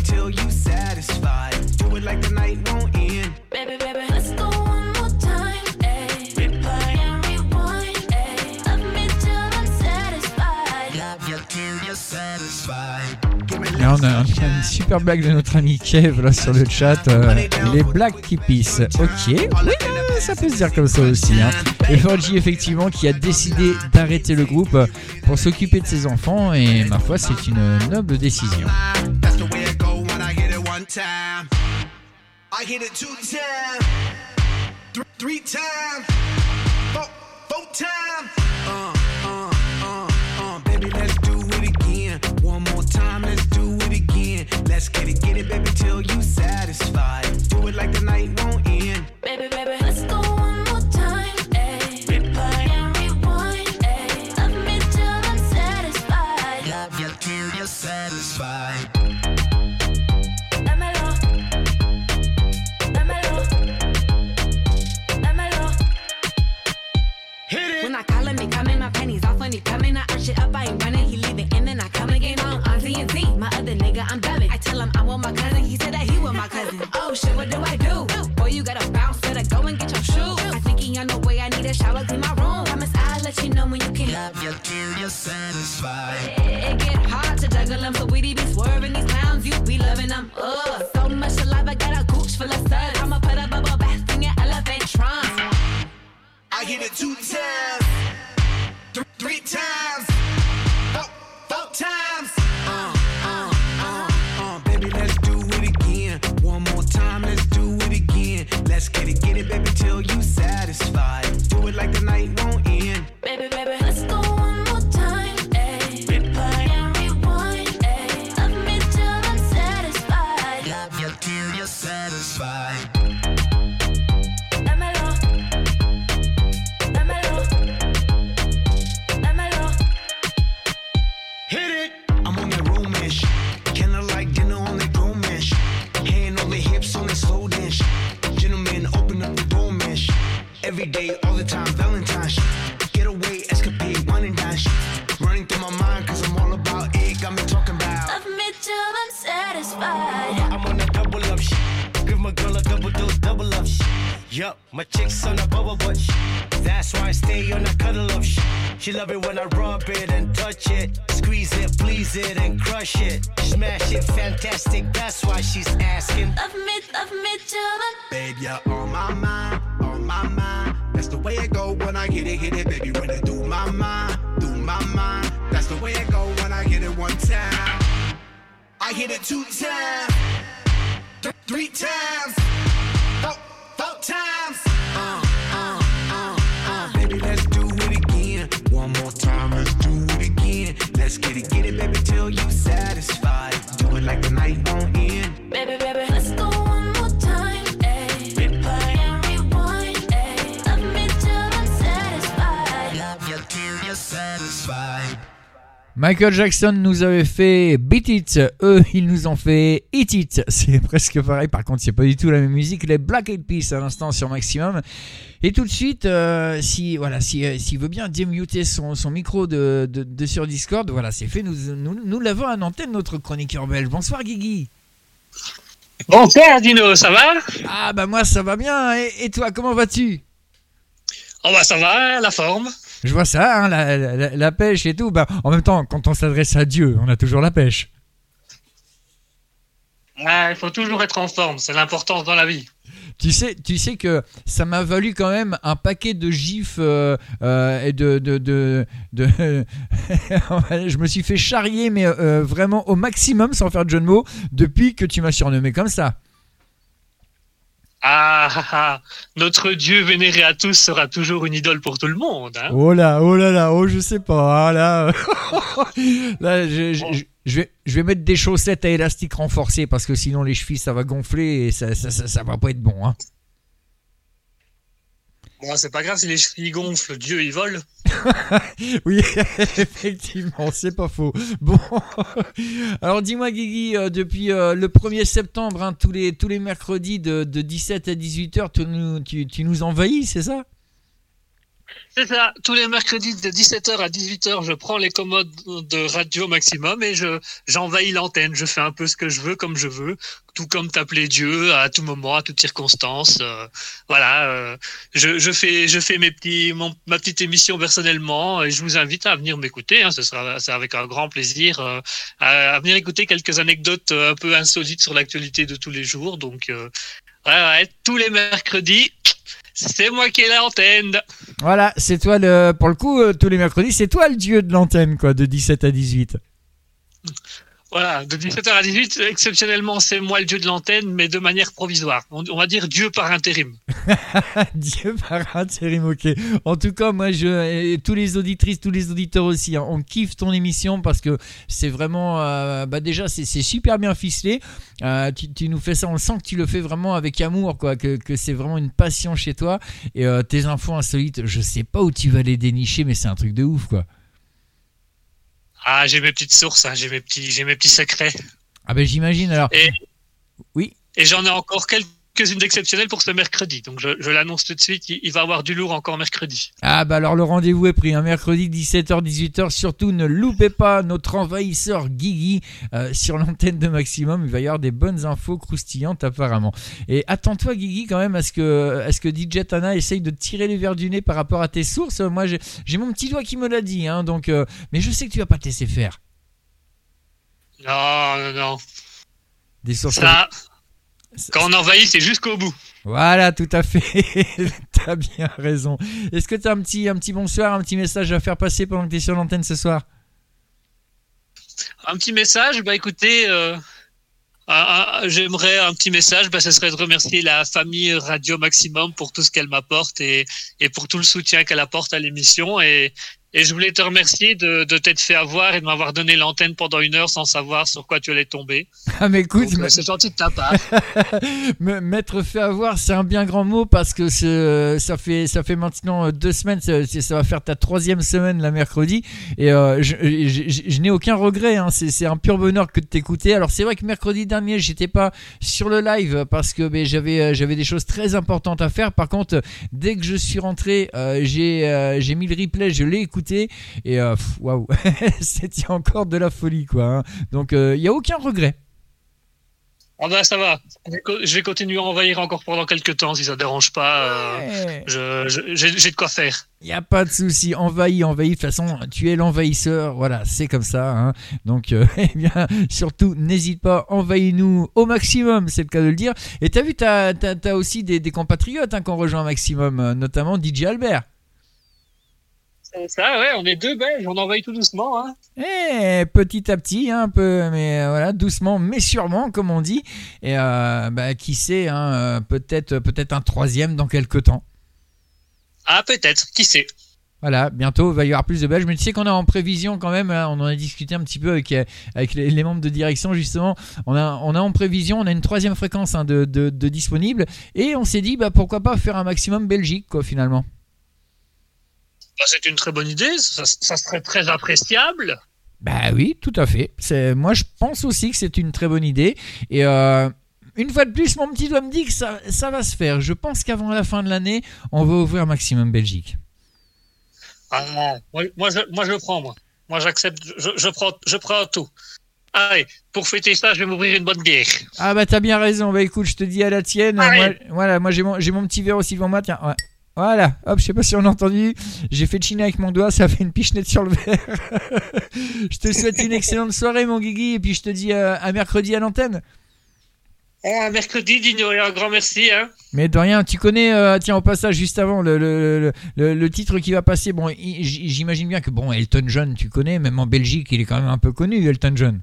Till you satisfied. Do it like the night won't end. Baby, baby, let's go one more time. Ayy. Replay and rewind. Ayy. Love me till I'm satisfied. Love you till you're satisfied. Et on a, on a une super blague de notre ami Kev là sur le chat. euh, les blagues qui pissent. Ok, oui, euh, ça peut se dire comme ça aussi. Hein. Et Forgy, effectivement, qui a décidé d'arrêter le groupe pour s'occuper de ses enfants. Et ma foi, c'est une noble décision. Time. I hit it two times, th- three times, four, four times. Uh, uh, uh, uh, baby, let's do it again. One more time, let's do it again. Let's get it, get it, baby, till you satisfied. Do it like the night won't end. Baby, baby, tell him I'm with my cousin, he said that he with my cousin. Oh shit, what do I do? Boy, you gotta bounce, better go and get your shoes. I think he on the way, I need a shower, clean my room. Promise I'll let you know when you can. Love you till you're satisfied. It get hard to juggle them, so we be swerving these clowns, you be loving them. Ugh, so much saliva, got a gooch full of suds. I'ma put a bubble bath in your elephant trunk. I hit it two times, th- three times, Michael Jackson nous avait fait Beat It, eux ils nous ont fait Eat It, c'est presque pareil, par contre c'est pas du tout la même musique, les Black Eyed Peas à l'instant sur Maximum. Et tout de suite, euh, si voilà, si, euh, s'il veut bien démuter son, son micro de, de, de sur Discord, voilà c'est fait, nous, nous, nous l'avons à l'antenne notre chroniqueur belge. Bonsoir Guigui. Bonsoir Dino, ça va? Ah bah moi ça va bien, et, et toi comment vas-tu? Oh bah ça va, la forme. Je vois ça, hein, la, la- la pêche et tout. Bah, en même temps, quand on s'adresse à Dieu, on a toujours la pêche. Ouais, il faut toujours être en forme, c'est l'importance dans la vie. Tu sais, tu sais que ça m'a valu quand même un paquet de gifs euh, euh, et de, de, de, de- je me suis fait charrier mais euh, vraiment au maximum sans faire de jeu de mots depuis que tu m'as surnommé comme ça. Ah, ah, ah, notre Dieu vénéré à tous sera toujours une idole pour tout le monde. Hein Oh là, oh là là, oh je sais pas, ah là, là je, je- je- je vais, je vais mettre des chaussettes à élastique renforcé parce que sinon les chevilles ça va gonfler et ça, ça, ça, ça va pas être bon. Hein. Bon, c'est pas grave si les chevilles gonflent, Dieu il vole. Oui, effectivement, c'est pas faux. Bon, alors dis-moi Guigui, euh, depuis euh, le 1er septembre, hein, tous, les, tous les mercredis de, de 17 à 18h, tu tu nous envahis, c'est ça? C'est ça, tous les mercredis de 17h à 18h, je prends les commodes de radio maximum et je j'envahis l'antenne. Je fais un peu ce que je veux, comme je veux, tout comme t'appeler Dieu à tout moment, à toute circonstance. euh, voilà, euh, je, je fais je fais mes petits mon, ma petite émission personnellement et je vous invite à venir m'écouter. Hein, ce sera c'est avec un grand plaisir euh, à, venir écouter quelques anecdotes euh, un peu insolites sur l'actualité de tous les jours. Donc euh, ouais, ouais, tous les mercredis, c'est moi qui ai l'antenne. Voilà, c'est toi le. Pour le coup, euh, tous les mercredis, c'est toi le dieu de l'antenne, quoi, de 17 à 18. Voilà, de 17h à 18, exceptionnellement, c'est moi le dieu de l'antenne, mais de manière provisoire. On, va dire Dieu par intérim. Dieu par intérim, ok. En tout cas, moi, et tous les auditrices, tous les auditeurs aussi, hein, on kiffe ton émission parce que c'est vraiment, euh, bah déjà, c'est super bien ficelé. Euh, tu, nous fais ça, on sent que tu le fais vraiment avec amour, quoi, que, que c'est vraiment une passion chez toi. Et euh, tes infos insolites, je sais pas où tu vas les dénicher, mais c'est un truc de ouf, quoi. Ah, j'ai mes petites sources, hein, j'ai mes petits, j'ai mes petits secrets. Ah ben j'imagine alors. Et, oui. Et j'en ai encore quelques-unes pour ce mercredi. Donc je, je l'annonce tout de suite, il, il va avoir du lourd encore mercredi. Ah bah alors le rendez-vous est pris, un mercredi 17h-18h. Surtout ne loupez pas notre envahisseur Guigui euh, sur l'antenne de Maximum. Il va y avoir des bonnes infos croustillantes apparemment. Et attends-toi Guigui quand même à ce que, à ce que DJ Tana essaye de tirer les verres du nez par rapport à tes sources. Moi j'ai j'ai mon petit doigt qui me l'a dit, hein, donc, euh, mais je sais que tu vas pas te laisser faire. Non, non, non. Des sources. Ça, quand on envahit, c'est jusqu'au bout. Voilà, tout à fait. T'as bien raison. Est-ce que t'as un petit, un petit bonsoir, un petit message à faire passer pendant que t'es sur l'antenne ce soir? Un petit message, bah écoutez, euh, j'aimerais un petit message, bah, ce serait de remercier la famille Radio Maximum pour tout ce qu'elle m'apporte et, et pour tout le soutien qu'elle apporte à l'émission. Et, et je voulais te remercier de, de t'être fait avoir et de m'avoir donné l'antenne pendant une heure sans savoir sur quoi tu allais tomber. Ah mais écoute, euh, c'est gentil de ta part. Me- M'être fait avoir, c'est un bien grand mot parce que ce- ça fait ça fait maintenant euh, deux semaines, ça, va faire ta troisième semaine la mercredi et euh, je, je- je- je n'ai aucun regret. hein. c'est un pur bonheur que de t'écouter. Alors c'est vrai que mercredi dernier j'étais pas sur le live parce que ben, j'avais euh, j'avais des choses très importantes à faire. Par contre, dès que je suis rentré, euh, j'ai euh, j'ai mis le replay, je l'ai écouté et euh, waouh, c'était encore de la folie quoi. hein. Donc il y a aucun regret. Ah bah ça va. Je vais continuer à envahir encore pendant quelques temps si ça dérange pas. euh, je- je- J'ai de quoi faire. Il n'y a pas de souci, envahi, envahi. De toute façon, tu es l'envahisseur. Voilà, c'est comme ça. hein. Donc, euh, eh bien, surtout, n'hésite pas, envahis-nous au maximum, c'est le cas de le dire. Et t'as vu, t'as as, aussi des, des compatriotes hein, qui ont rejoint Maximum, euh, notamment DJ Albert. Ça, ouais, on est deux Belges, on envahit tout doucement. Hein. Eh, petit à petit, hein, un peu, mais euh, voilà, doucement, mais sûrement, comme on dit. Et euh, bah, qui sait, hein, euh, peut-être peut-être un troisième dans quelques temps. Ah, peut-être, qui sait. Voilà, bientôt il va y avoir plus de Belges, mais tu sais qu'on est en prévision quand même, hein, on en a discuté un petit peu avec, euh, avec les, les membres de direction justement, on a, on a en prévision, on a une troisième fréquence hein, de, de, de disponible, et on s'est dit bah, pourquoi pas faire un maximum Belgique quoi finalement. Bah, c'est une très bonne idée, ça, ça serait très appréciable. Bah oui, tout à fait, C'est- moi je pense aussi que c'est une très bonne idée, et euh, une fois de plus mon petit doigt me dit que ça, ça va se faire, je pense qu'avant la fin de l'année, on va ouvrir maximum Belgique. Ah, moi, moi, je, moi, je le prends, moi. Moi, j'accepte, je, je, prends, je prends tout. Allez, pour fêter ça, je vais m'ouvrir une bonne bière. Ah bah t'as bien raison, bah écoute, je te dis à la tienne. Moi, voilà, moi j'ai mon, j'ai mon petit verre aussi devant moi, tiens. ouais. Voilà, hop, je sais pas si on a entendu. J'ai fait chiner avec mon doigt, ça fait une pichenette sur le verre. je te souhaite une excellente soirée, mon Guigui, et puis je te dis euh, à mercredi à l'antenne. Ah, mercredi, Dino, et un grand merci. Hein. Mais de rien, tu connais, euh, tiens, au passage, juste avant, le, le, le, le- le titre qui va passer. Bon, j'imagine bien que, bon, Elton John, tu connais, même en Belgique, il est quand même un peu connu, Elton John.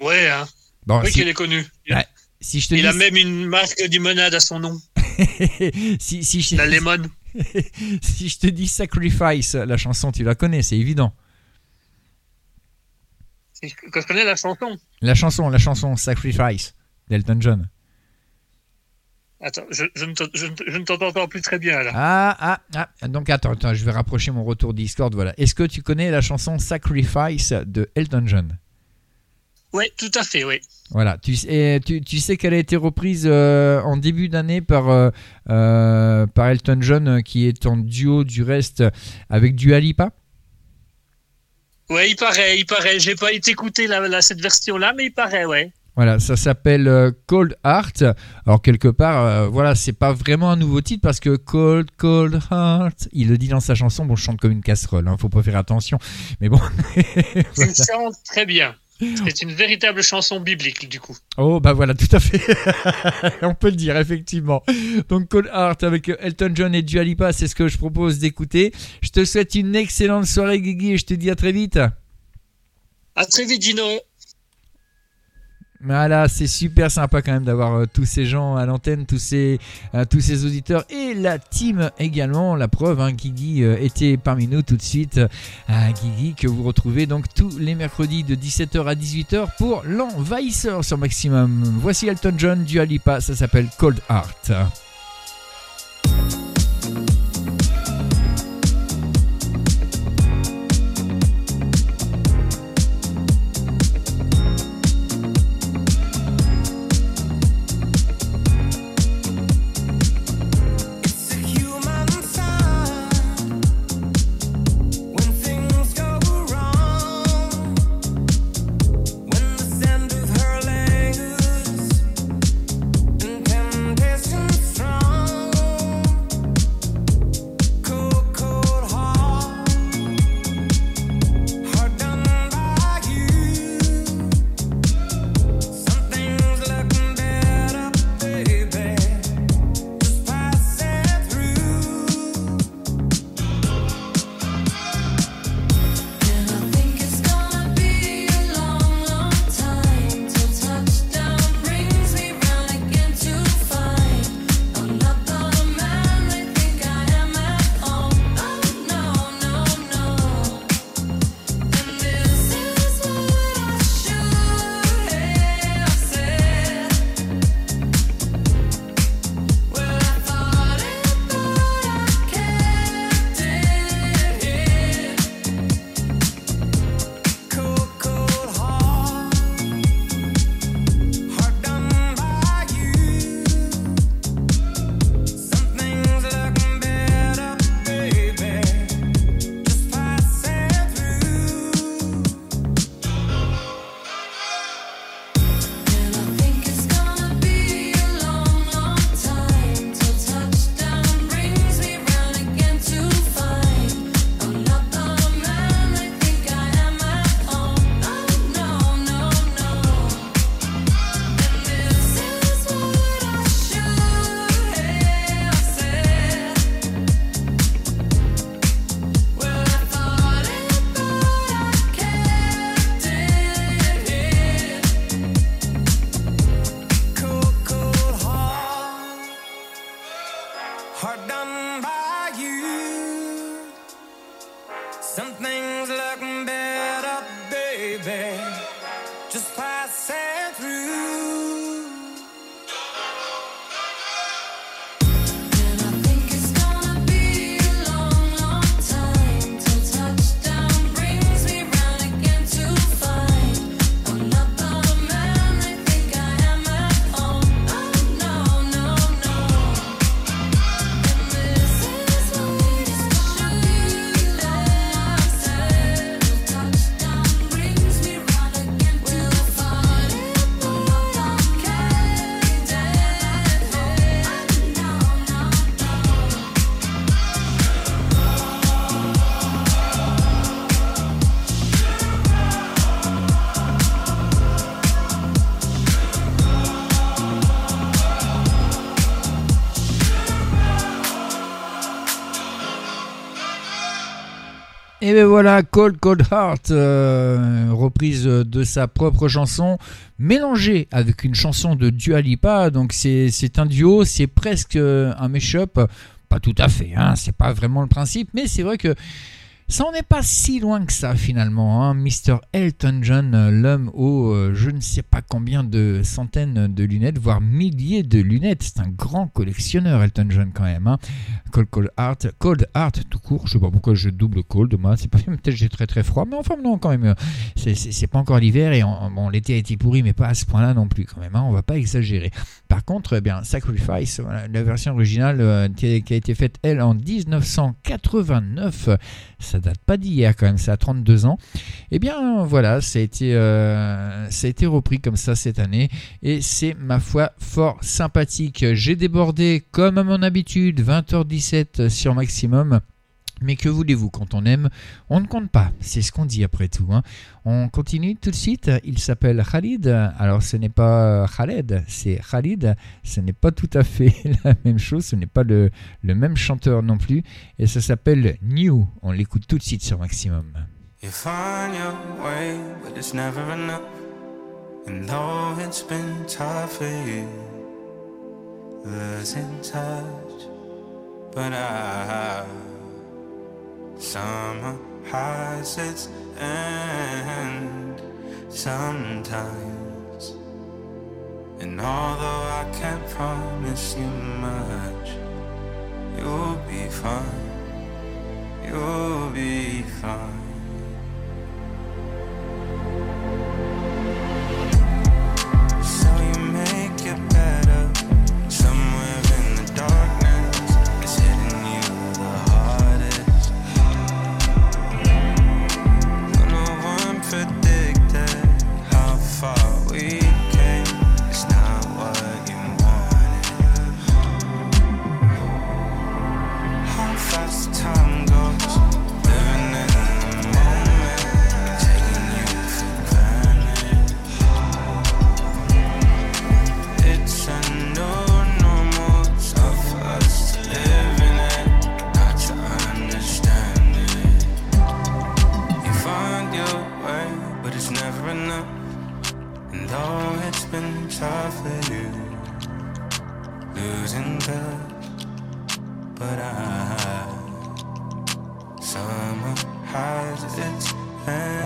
Ouais, hein. Bon, oui si- qu'il est connu. Ouais, si je te Il dis- a même une marque de limonade à son nom. si, si je... La Lemon. si je te dis Sacrifice, la chanson, tu la connais, c'est évident. Je connais la chanson. La chanson, la chanson Sacrifice d'Elton John. Attends, je, je ne t'entends plus très bien là. Ah, ah, ah. Donc attends, attends, je vais rapprocher mon retour Discord. Voilà. Est-ce que tu connais la chanson Sacrifice de Elton John? Oui, tout à fait, oui. Voilà, tu, et tu, tu sais qu'elle a été reprise euh, en début d'année par, euh, euh, par Elton John, qui est en duo du reste avec Dua Lipa? Ouais, il paraît, il paraît. J'ai pas été la, la- cette version-là, mais il paraît, ouais. Voilà, ça s'appelle Cold Heart. Alors quelque part, euh, voilà, c'est pas vraiment un nouveau titre parce que Cold Cold Heart, il le dit dans sa chanson. Bon, je chante comme une casserole, hein, faut pas faire attention. Mais bon. Tu le chantes très bien. C'est une véritable chanson biblique, du coup. Oh bah voilà, tout à fait. On peut le dire effectivement. Donc Cold Heart avec Elton John et Dua Lipa, c'est ce que je propose d'écouter. Je te souhaite une excellente soirée Guigui et je te dis à très vite. À très vite, Gino. Voilà, c'est super sympa quand même d'avoir euh, tous ces gens à l'antenne, tous ces, euh, tous ces auditeurs et la team également. La preuve, hein, Guigui euh, était parmi nous tout de suite. Guigui que vous retrouvez donc tous les mercredis de 17h à 18h pour l'envahisseur sur Maximum. Voici Elton John du Alipa, ça s'appelle Cold Heart. Et ben voilà, Cold Cold Heart, euh, reprise de sa propre chanson, mélangée avec une chanson de Dua Lipa. Donc c'est c'est un duo, c'est presque euh, un mash-up. Pas tout à fait, hein, c'est pas vraiment le principe, mais c'est vrai que Ça en est pas si loin que ça finalement. Hein. Mr. Elton John, euh, l'homme aux euh, je ne sais pas combien de centaines de lunettes, voire milliers de lunettes. C'est un grand collectionneur, Elton John quand même. Hein. Cold, Cold Art, Cold Art tout court. Je sais pas pourquoi je double Cold. Moi, c'est pas peut-être j'ai très très froid, mais enfin non quand même. C'est- C'est pas encore l'hiver et on- bon l'été a été pourri, mais pas à ce point-là non plus quand même. Hein. On va pas exagérer. Par contre, eh bien Sacrifice, la version originale euh, qui a été faite elle en 1989 ça date pas d'hier quand même, ça a 32 ans. Et bien voilà, ça a été, euh, ça a été repris comme ça cette année et c'est ma foi fort sympathique. J'ai débordé comme à mon habitude 20h17 sur maximum. Mais que voulez-vous, quand on aime, on ne compte pas. C'est ce qu'on dit après tout. hein. On continue tout de suite. Il s'appelle Khalid. Alors ce n'est pas Khaled, c'est Khalid. Ce n'est pas tout à fait la même chose. Ce n'est pas le, même chanteur non plus. Et ça s'appelle New. On l'écoute tout de suite sur Maximum. Summer has its end sometimes. And although I can't promise you much, you'll be fine. You'll be fine. Losing touch, but I, summer has its end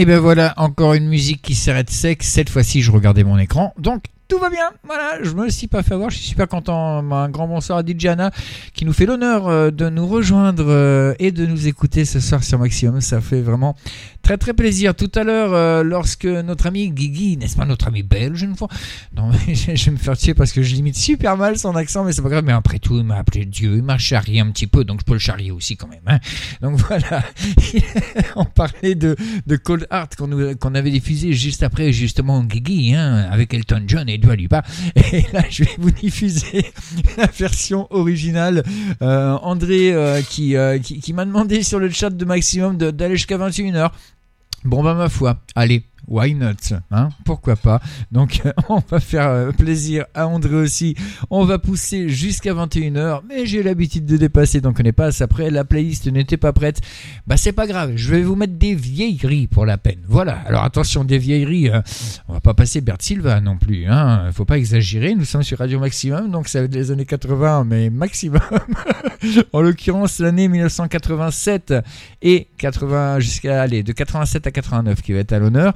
Et ben voilà, encore une musique qui s'arrête sec. Cette fois-ci, je regardais mon écran. Donc, tout va bien. Voilà, je me suis pas fait avoir. Je suis super content. Un grand bonsoir à Dijana qui nous fait l'honneur euh, de nous rejoindre euh, et de nous écouter ce soir sur Maximum. Ça fait vraiment très très plaisir. Tout à l'heure, euh, lorsque notre ami Guigui, n'est-ce pas notre ami belge une fois Non, mais je vais me faire tuer parce que je limite super mal son accent, mais c'est pas grave. Mais après tout, il m'a appelé Dieu, il m'a charrié un petit peu, donc je peux le charrier aussi quand même. hein. Donc voilà, on parlait de, Cold Heart qu'on avait diffusé juste après justement Guigui, hein, avec Elton John et Et là, je vais vous diffuser la version originale. Euh, André euh, qui, euh, qui, qui m'a demandé sur le chat de Maximum d'aller jusqu'à 21h. Bon bah ma foi, allez, why not hein? Pourquoi pas? Donc on va faire euh, plaisir à André aussi. On va pousser jusqu'à 21h, mais j'ai l'habitude de dépasser, donc on n'est pas après. La playlist n'était pas prête. Bah c'est pas grave, je vais vous mettre des vieilleries pour la peine. Voilà. Alors attention, des vieilleries. euh, on va pas passer Bert Silva non plus. Hein Faut pas exagérer. Nous sommes sur Radio Maximum, donc ça va être les années 80, mais maximum. en l'occurrence l'année 1987 et 80 jusqu'à aller de 87 à 89 qui va être à l'honneur.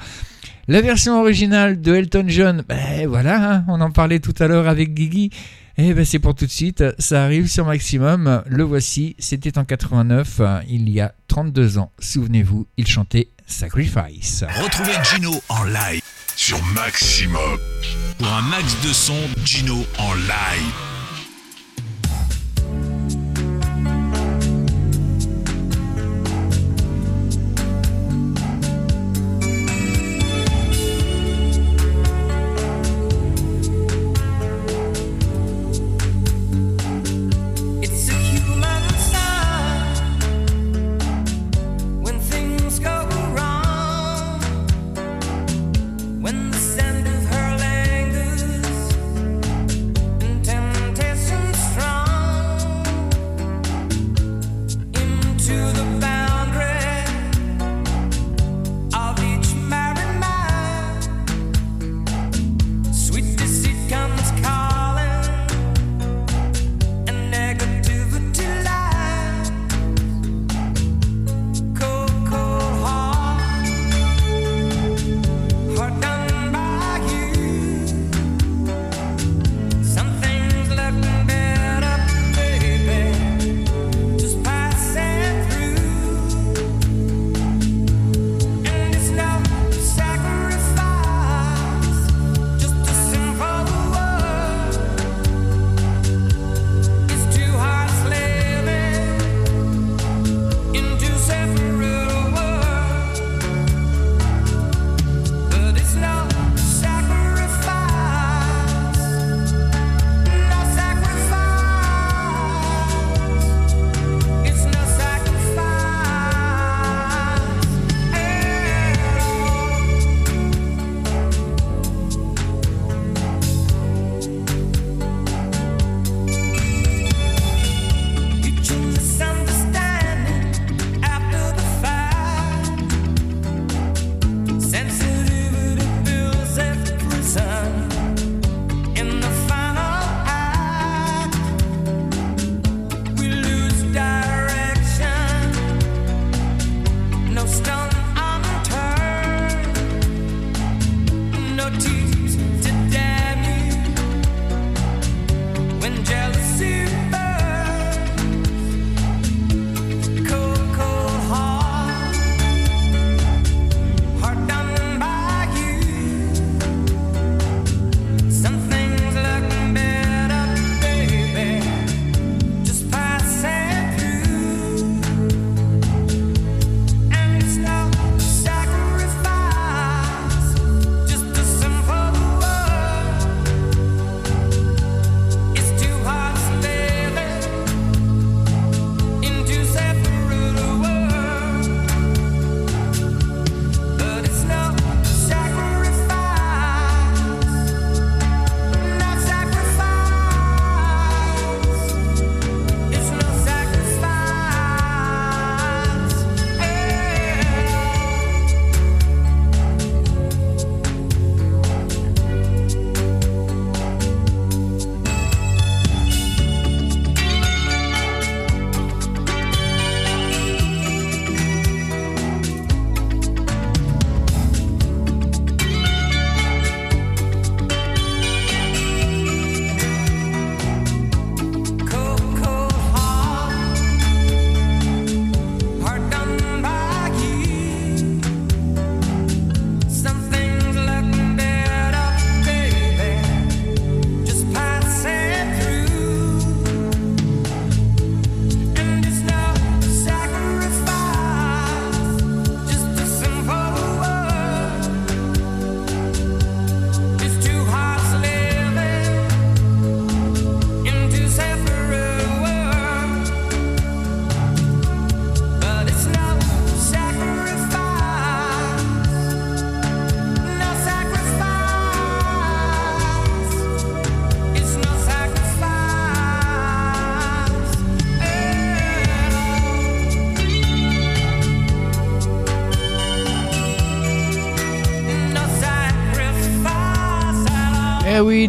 La version originale de Elton John, ben voilà, hein, on en parlait tout à l'heure avec Guigui. Et ben c'est pour tout de suite, ça arrive sur Maximum. Le voici, c'était en 89, euh, il y a 32 ans. Souvenez-vous, il chantait Sacrifice. Retrouvez Gino en live sur Maximum. Pour un max de son, Gino en live.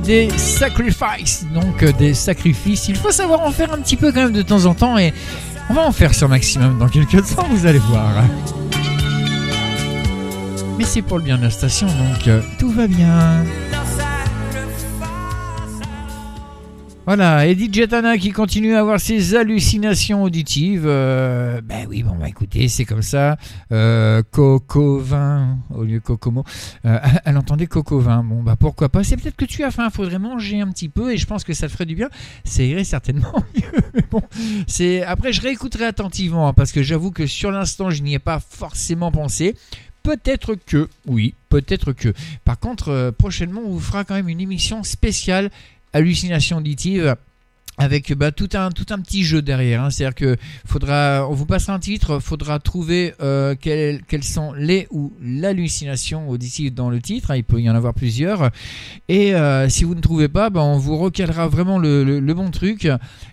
Des sacrifices, donc euh, des sacrifices. Il faut savoir en faire un petit peu quand même de temps en temps et on va en faire sur maximum dans quelques temps, vous allez voir. Mais c'est pour le bien de la station, donc euh, tout va bien. Voilà, et DJ Tana qui continue à avoir ses hallucinations auditives. Euh, ben oui, bon, bah écoutez, c'est comme ça. Euh, Coco vin au lieu Cocomo. Euh, elle entendait Coco vin. Bon, bah pourquoi pas? C'est peut-être que tu as faim. Faudrait manger un petit peu et je pense que ça te ferait du bien. Ça irait certainement mieux. Bon, c'est après je réécouterai attentivement hein, parce que j'avoue que sur l'instant je n'y ai pas forcément pensé. Peut-être que, oui, peut-être que. Par contre, euh, prochainement, on vous fera quand même une émission spéciale hallucination auditive avec bah, tout un tout un petit jeu derrière. hein. C'est-à-dire que faudra, on vous passera un titre, faudra trouver euh, quelles, sont les ou l'hallucination auditive dans le titre. hein. Il peut y en avoir plusieurs. Et euh, si vous ne trouvez pas, bah, on vous recalera vraiment le, bon truc.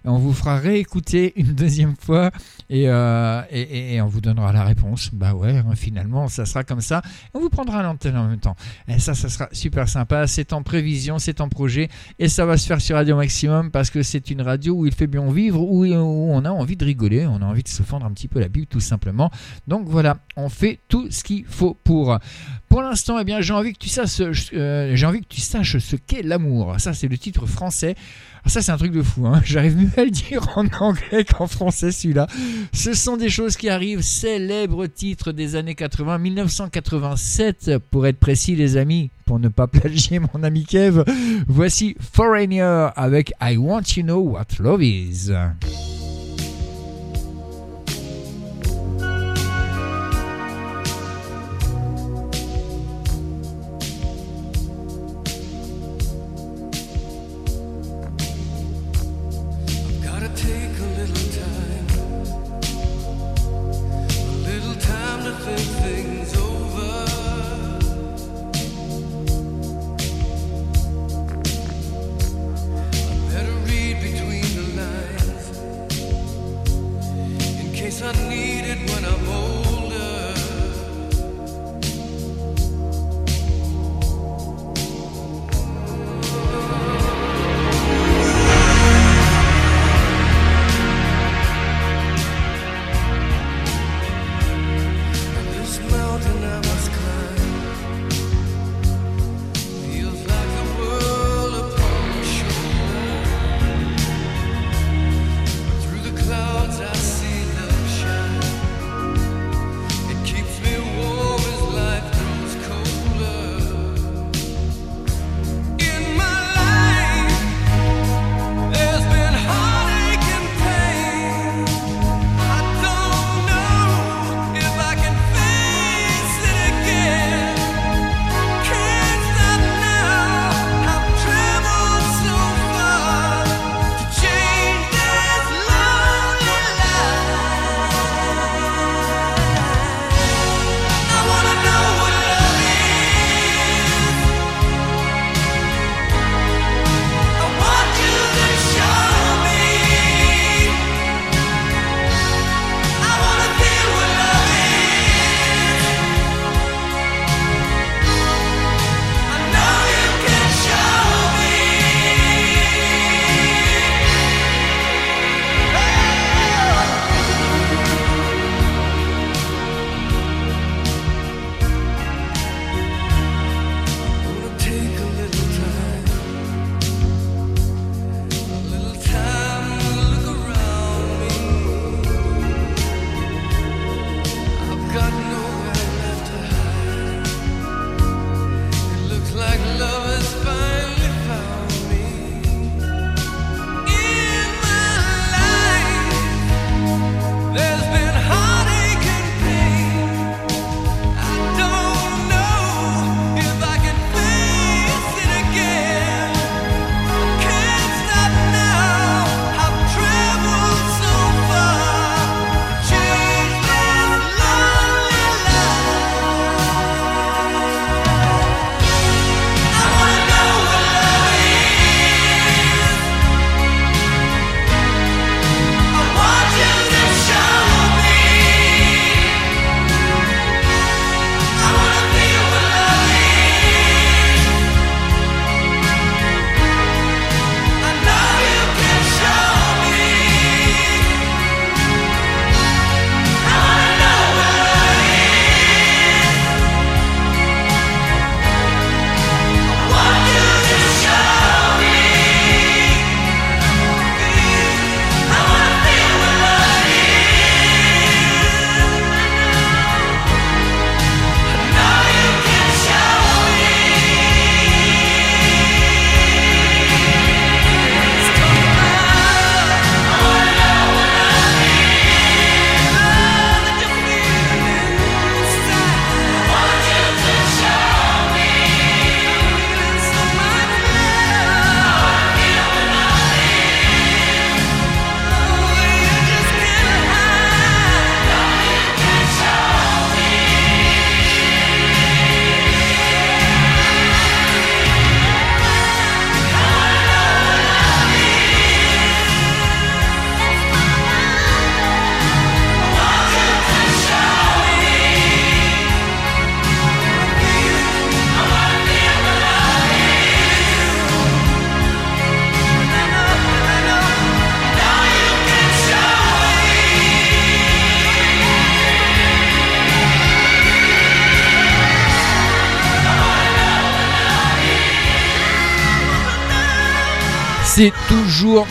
On vous fera réécouter une deuxième fois et, euh, et, et- on vous donnera la réponse. Bah ouais, hein, finalement, ça sera comme ça. On vous prendra l'antenne en même temps. Et ça, ça sera super sympa. C'est en prévision, c'est en projet. Et ça va se faire sur Radio Maximum parce que c'est une radio où il fait bien vivre, où, où on a envie de rigoler, on a envie de se fendre un petit peu la Bible tout simplement. Donc voilà, on fait tout ce qu'il faut pour. Pour l'instant, eh bien, j'ai envie que tu saches, euh, j'ai envie que tu saches ce qu'est l'amour. Ça, c'est le titre français. Ah, ça, c'est un truc de fou. Hein. J'arrive mieux à le dire en anglais qu'en français, celui-là. Ce sont des choses qui arrivent. Célèbre titre des années 80, 1987, pour être précis, les amis, pour ne pas plagier mon ami Kev. Voici Foreigner avec I Want You Know What Love Is.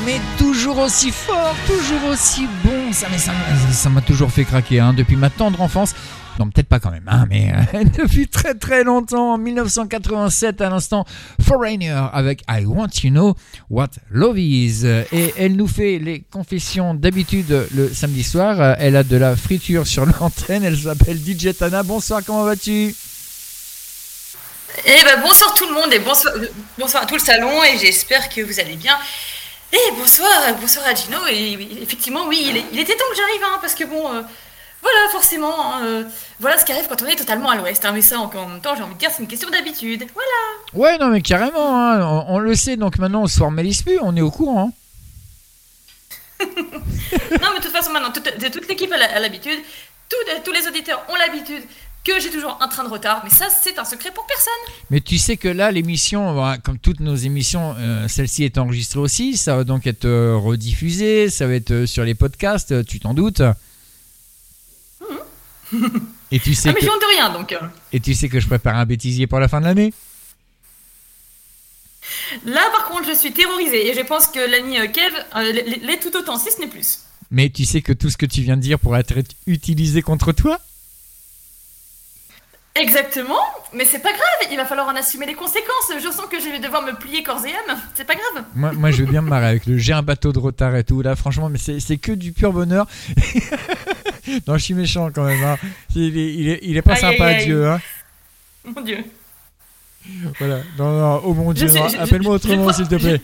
Mais toujours aussi fort, toujours aussi bon. Ça, m'a- toujours fait craquer hein, depuis ma tendre enfance. Non, peut-être pas quand même, hein, mais euh, depuis très très longtemps, en 1987 à l'instant, Foreigner avec I Want You Know What Love Is. Et elle nous fait les confessions d'habitude le samedi soir. Elle a de la friture sur l'antenne, elle s'appelle DJ Tana. Bonsoir, comment vas-tu? Eh ben bonsoir tout le monde et bonsoir, bonsoir à tout le salon et j'espère que vous allez bien. Et bonsoir, euh, bonsoir à Gino et effectivement oui, il, est- il était temps que j'arrive hein, parce que bon, euh, voilà forcément, hein, euh, voilà ce qui arrive quand on est totalement à l'ouest. hein, mais ça en, en même temps j'ai envie de dire c'est une question d'habitude. Voilà. Ouais, non, mais carrément, hein, on, on le sait, donc maintenant on se formalise plus, on est au courant. hein. non mais de toute façon maintenant toute, l'équipe a l'habitude, tous les auditeurs ont l'habitude que j'ai toujours un train de retard, mais ça c'est un secret pour personne. Mais tu sais que là, l'émission, comme toutes nos émissions, euh, celle-ci est enregistrée aussi, ça va donc être euh, rediffusé, ça va être euh, sur les podcasts, tu t'en doutes Et tu sais ah mais que... je de rien donc. Et tu sais que je prépare un bêtisier pour la fin de l'année? Là par contre je suis terrorisée et je pense que l'ami Kev l'est tout autant si ce n'est plus. Mais tu sais que tout ce que tu viens de dire pourrait être utilisé contre toi? Exactement, mais c'est pas grave, il va falloir en assumer les conséquences. Je sens que je vais devoir me plier corps et âme, c'est pas grave. moi, moi, je veux bien me marrer avec le j'ai un bateau de retard et tout. Là, franchement, mais c'est que du pur bonheur. non, je suis méchant quand même. hein. Il, est, il, est, il est pas Aïe, sympa, aïe, aïe. Dieu. Hein. Mon dieu. Voilà. Non, non, oh mon Dieu, appelle-moi autrement, s'il te plaît.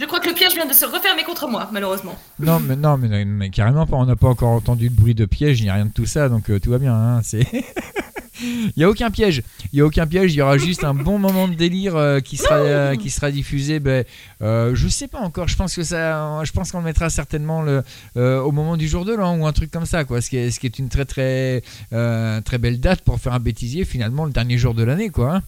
Je crois que le piège vient de se refermer contre moi, malheureusement. Non, mais non, mais, mais carrément pas. On n'a pas encore entendu de bruit de piège, ni rien de tout ça, donc euh, tout va bien. Hein, c'est. Il y a aucun piège. Il y a aucun piège. Il y aura juste un bon moment de délire euh, qui sera euh, qui sera diffusé. Ben, euh, je sais pas encore. Je pense que ça. Je pense qu'on le mettra certainement le euh, au moment du jour de l'an ou un truc comme ça, quoi. Ce qui est ce qui est une très très euh, très belle date pour faire un bêtisier. Finalement, le dernier jour de l'année, quoi. hein.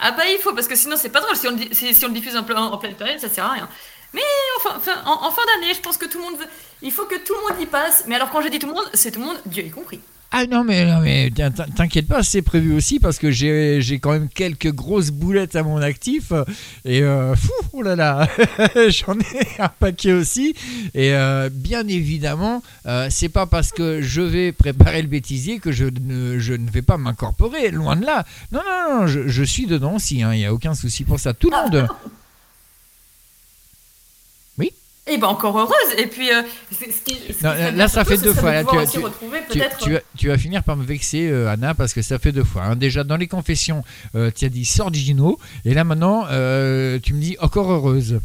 Ah bah il faut, parce que sinon c'est pas drôle. Si on, le di- si, si on le diffuse en, en pleine période, ça sert à rien. Mais enfin, enfin, en, en fin d'année, je pense que tout le monde veut- Il faut que tout le monde y passe. Mais alors quand je dis tout le monde, c'est tout le monde, Dieu y compris. Ah non mais, non, mais t'in- t'in- t'inquiète pas, c'est prévu aussi parce que j'ai j'ai quand même quelques grosses boulettes à mon actif et euh, fou, oh là là, j'en ai un paquet aussi et euh, bien évidemment euh, c'est pas parce que je vais préparer le bêtisier que je ne, je ne vais pas m'incorporer, loin de là. Non non non, je, je suis dedans aussi, hein, il n'y a aucun souci pour ça, tout le monde. Et ben encore heureuse. Et puis, euh, c'est- ce qui, ce qui Non, serait là, ça fait deux fois. Là, tu, vas- tu- vas, tu vas finir par me vexer, euh, Anna, parce que ça fait deux fois. hein. Déjà, dans les confessions, euh, tu as dit sors Gino, et là maintenant, tu me dis encore heureuse.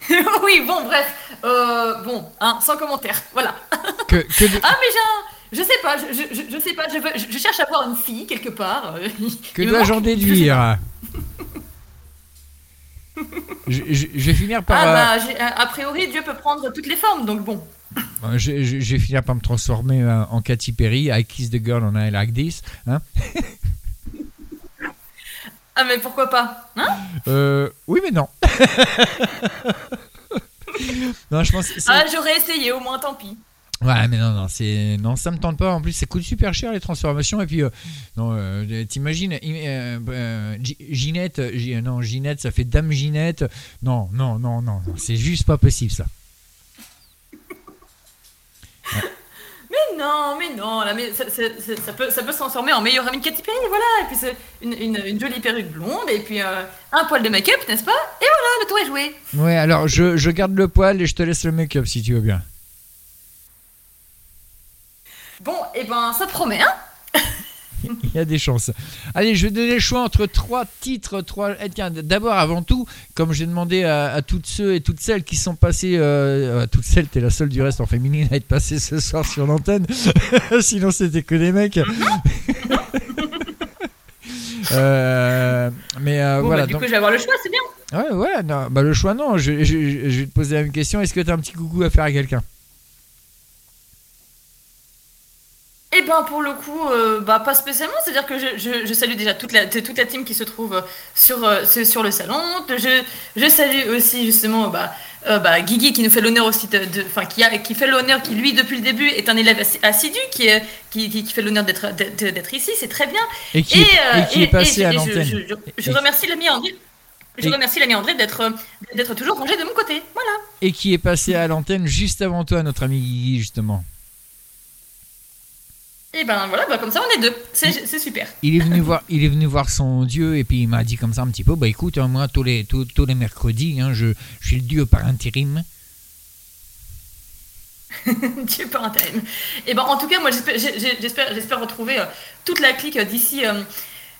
oui, bon, bref. Bon, hein, sans commentaire. Voilà. Que, que de- Ah, mais j'ai un- Je sais pas, je, je, sais pas, je, veux- je, cherche à avoir une fille quelque part. que dois-je en déduire? Je, je- je vais finir par. Ah euh, bah, j'ai- a priori, Dieu peut prendre toutes les formes, donc bon. euh, je, je- vais finir par me transformer euh, en Katy Perry. I kiss the girl and I like this. Hein Ah, mais pourquoi pas Hein? Euh, oui, mais non. non, je pense. Ah, j'aurais essayé, au moins, tant pis. Ouais, mais non, non, c'est non, ça me tente pas. En plus, ça coûte super cher les transformations. Et puis, euh, non, euh, t'imagines, euh, Gi- Ginette, Gi- non, Ginette, ça fait Dame Ginette. Non, non, non, non, non, c'est juste pas possible ça. Mais non, mais non, là, mais ça, ça- ça- ça peut, ça peut se transformer en meilleure amie de Katy Perry, voilà. Et puis c'est une, une- une jolie perruque blonde, et puis euh, un poil de make-up, n'est-ce pas? Et voilà, le tour est joué. Ouais, alors je, je garde le poil et je te laisse le make-up si tu veux bien. Bon, et ben, ça promet, hein Il y a des chances. Allez, je vais donner le choix entre trois titres. Trois... eh, tiens, d'abord, avant tout, comme j'ai demandé à, à toutes ceux et toutes celles qui sont passées, euh, à toutes celles, t'es la seule du reste en féminine à être passée ce soir sur l'antenne. Sinon, c'était que des mecs. Euh, mais euh, Bon, voilà. bah, du donc- coup, je vais avoir le choix, c'est bien. Ouais, ouais, non, bah le choix, non. Je, je- je vais te poser la même question. Est-ce que tu as un petit coucou à faire à quelqu'un? Et ben, pour le coup, euh, bah, pas spécialement. C'est-à-dire que je, je- je salue déjà toute la, toute la team qui se trouve euh, sur, euh, sur le salon. Je, je salue aussi, justement, bah, euh, bah, Guigui qui nous fait l'honneur aussi de, de- enfin qui, a, qui fait l'honneur, qui lui depuis le début est un élève assi- assidu, qui, est- qui, qui, qui fait l'honneur d'être ici, c'est très bien. Et qui est- et qui est passé à l'antenne. Je, remercie l'ami André. Je remercie l'ami André d'être d'être toujours rangé de mon côté. Voilà. Et qui est passé à l'antenne juste avant toi, notre ami Guigui, justement. Et ben voilà, bah, comme ça on est deux. C'est super. Il est venu voir, il est venu voir son dieu et puis il m'a dit comme ça un petit peu, bah écoute, hein, moi tous les tous, tous les mercredis, hein, je, je suis le dieu par intérim. Dieu par intérim. Et ben en tout cas, moi j'espère j'ai- j'espère j'espère retrouver euh, toute la clique euh, d'ici euh,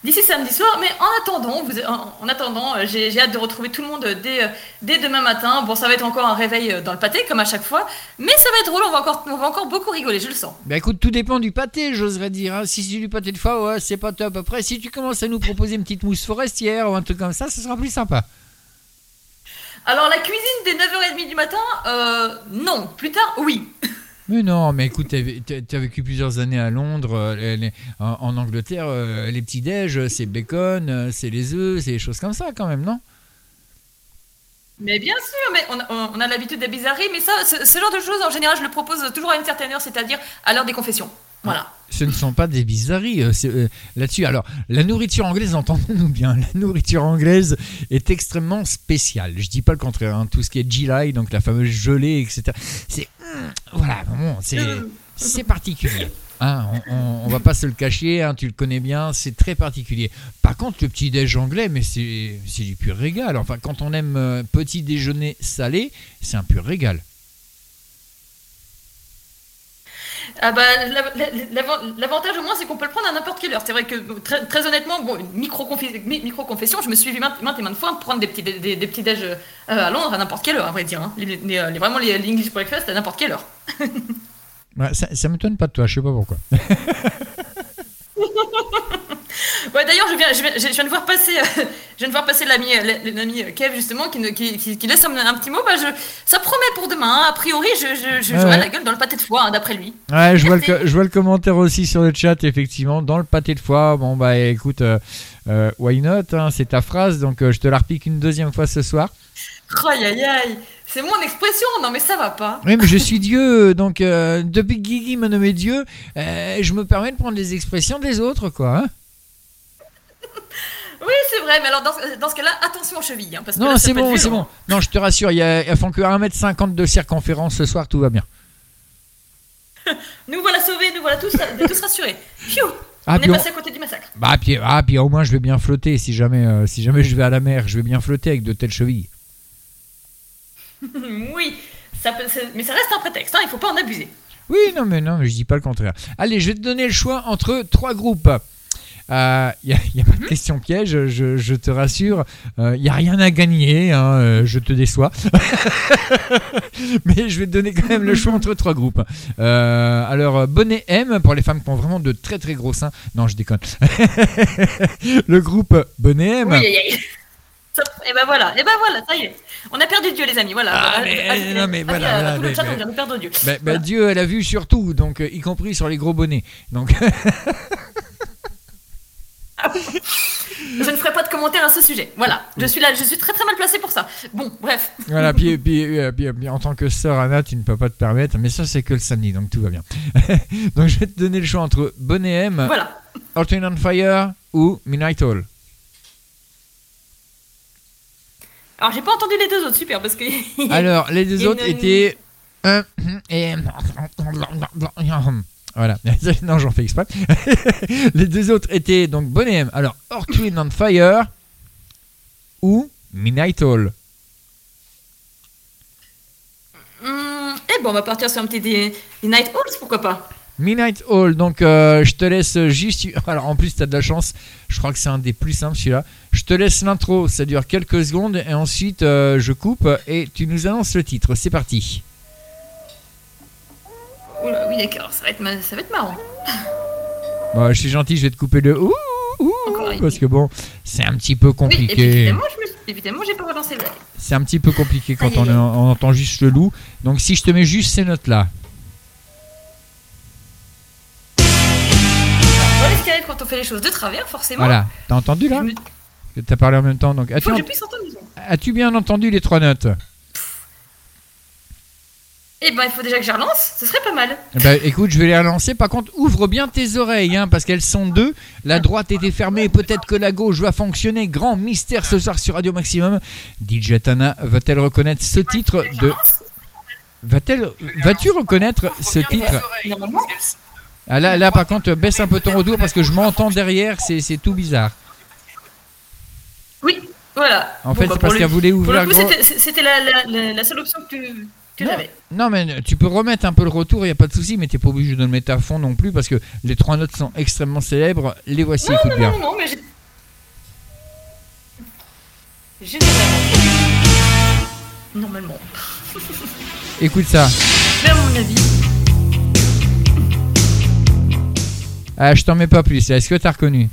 d'ici samedi soir. Mais en attendant, vous, en, en attendant, euh, j'ai hâte de retrouver tout le monde euh, dès, euh, dès demain matin. Bon, ça va être encore un réveil dans le pâté comme à chaque fois, mais ça va être drôle. On va encore on va encore beaucoup rigoler, je le sens. Bah écoute, tout dépend du pâté, j'oserais dire. hein. Si c'est du pâté de foie, ouais, c'est pas top. Après, si tu commences à nous proposer une petite mousse forestière ou un truc comme ça, ce sera plus sympa. Alors la cuisine des 9h30 du matin, euh, non. Plus tard, oui. Mais non, mais écoute, tu as vécu plusieurs années à Londres, euh, en, Angleterre, euh, les petits déj, c'est bacon, euh, c'est les œufs, c'est des choses comme ça quand même, non? Mais bien sûr, mais on a, l'habitude des bizarreries, mais ça, ce genre de choses, en général, je le propose toujours à une certaine heure, c'est-à-dire à l'heure des confessions. Voilà. Ce ne sont pas des bizarreries euh, euh, là-dessus. Alors, la nourriture anglaise, entendez-nous bien, la nourriture anglaise est extrêmement spéciale. Je dis pas le contraire. hein. Tout ce qui est July, donc la fameuse gelée, etc. C'est hum, voilà, bon, c'est particulier. Hein, on, on va pas se le cacher, hein, tu le connais bien, c'est très particulier. Par contre, le petit déj anglais, mais c'est c'est du pur régal. Enfin, quand on aime euh, petit déjeuner salé, c'est un pur régal. Ah bah, la- la- l'avant- l'avantage au moins, c'est qu'on peut le prendre à n'importe quelle heure. C'est vrai que, très, très honnêtement, bon, micro-confession, je me suis vu maintes, et maintes fois prendre des petits, des, des- des petits déj euh, à Londres à n'importe quelle heure, à vrai dire. hein. Les, les- vraiment, les l'English breakfast à n'importe quelle heure. Ouais, ça, ça m'étonne pas de toi, je sais pas pourquoi. Ouais, d'ailleurs, je viens, je, viens, je viens de voir passer, euh, je viens de voir passer l'ami, euh, l'ami Kev justement, qui, ne- qui, qui- qui laisse un, un petit mot. Bah, je, ça promet pour demain. hein. A priori, je, je, ouais. la gueule dans le pâté de foie, hein, d'après lui. Ouais, je vois, le, co- je vois le commentaire aussi sur le chat, effectivement, dans le pâté de foie. Bon, bah écoute, euh, euh, why not hein, C'est ta phrase, donc euh, je te la repique une deuxième fois ce soir. Aïe aïe aïe, c'est mon expression. Non mais ça va pas. Oui, mais je suis Dieu, donc euh, depuis que Guigui m'a nommé Dieu, euh, je me permets de prendre les expressions des autres, quoi. Oui, c'est vrai, mais alors dans, ce- dans ce cas-là, attention aux chevilles. hein, parce que non, c'est bon, c'est bon. Non, je te rassure, il y a, elles font que 1m50 de circonférence ce soir, tout va bien. Nous voilà sauvés, nous voilà tous, tous rassurés. Pfiou Ah, On est on- passé à côté du massacre. Bah, puis, ah, puis au moins je vais bien flotter, si jamais, euh, si jamais je vais à la mer, je vais bien flotter avec de telles chevilles. oui, ça peut, mais ça reste un prétexte, hein, il faut pas en abuser. Oui, non, mais non, mais je dis pas le contraire. Allez, je vais te donner le choix entre trois groupes. Il n'y a, y a pas de question piège, je, je te rassure. Il n'y a rien à gagner, hein, euh, je te déçois. Mais je vais te donner quand même le choix entre trois groupes. Euh, alors, bonnet M pour les femmes qui ont vraiment de très très gros seins. Non, je déconne. le groupe bonnet M. Oui, Et ben voilà, et ben voilà, ça y est. On a perdu Dieu, les amis, voilà. Ah, Euh, mais, euh, euh, non, mais euh, voilà, euh, voilà, tout le mais- chat, mais- on vient de perdre Dieu. Bah, bah, Dieu, elle a vu sur tout, donc, euh, y compris sur les gros bonnets. Donc, Je ne ferai pas de commentaire à ce sujet. Voilà, je suis là, je suis très très mal placée pour ça. Bon, bref. Voilà, puis, puis, euh, puis, puis en tant que sœur Anna, tu ne peux pas te permettre, mais ça c'est que le samedi, donc tout va bien. donc je vais te donner le choix entre Bonnet M, Voilà. Wind and Fire ou Midnight Hall. Alors j'ai pas entendu les deux autres, super, parce que. Alors, les deux autres une- étaient... euh, et... Voilà, non j'en fais exprès. les deux autres étaient donc Bonnet M, alors Earth, Wind and Fire ou Midnight Hall. Hum, eh bon, on va partir sur un petit des, des Night Halls, pourquoi pas? Midnight Hall, donc euh, je te laisse juste. Alors en plus, tu as de la chance, je crois que c'est un des plus simples celui-là. Je te laisse l'intro, ça dure quelques secondes et ensuite euh, je coupe et tu nous annonces le titre. C'est parti. Oula, oui, d'accord, ça, va être ma- ça va être marrant. Bon, je suis gentil, je vais te couper le ouh, ouh, parce que bon, c'est un petit peu Oui, compliqué. évidemment, je me suis- évidemment, j'ai pas relancé le. C'est un petit peu compliqué quand on, entend juste le loup. Donc si je te mets juste ces notes-là. On va l'escalader quand on fait les choses de travers, forcément. Voilà, t'as entendu là T'as parlé en même temps, donc as-tu autres. as-tu bien entendu les trois notes? Eh ben, il faut déjà que je relance, ce serait pas mal. Bah écoute, je vais les relancer. Par contre, ouvre bien tes oreilles, hein, parce qu'elles sont deux. La droite était fermée, peut-être que la gauche va fonctionner. Grand mystère ce soir sur Radio Maximum. DJ Tana va-t-elle reconnaître ce titre de. Va-t-elle, vas-tu reconnaître ce titre? Ah, là, là, par contre, baisse un peu ton retour parce que je m'entends derrière, c'est, c'est tout bizarre. Oui, voilà. En fait, c'est pour parce le- qu'elle voulait ouvrir c'était la, la, la, la seule option que, tu- que Non. j'avais. Non, mais tu peux remettre un peu le retour, il n'y a pas de souci, mais t'es pas obligé de le mettre à fond non plus parce que les trois notes sont extrêmement célèbres. Les voici, Non, écoute non, bien. non, non, mais j'ai. Normalement. Écoute ça. Mais à mon avis. Ah, je t'en mets pas plus. Est-ce que t'as reconnu?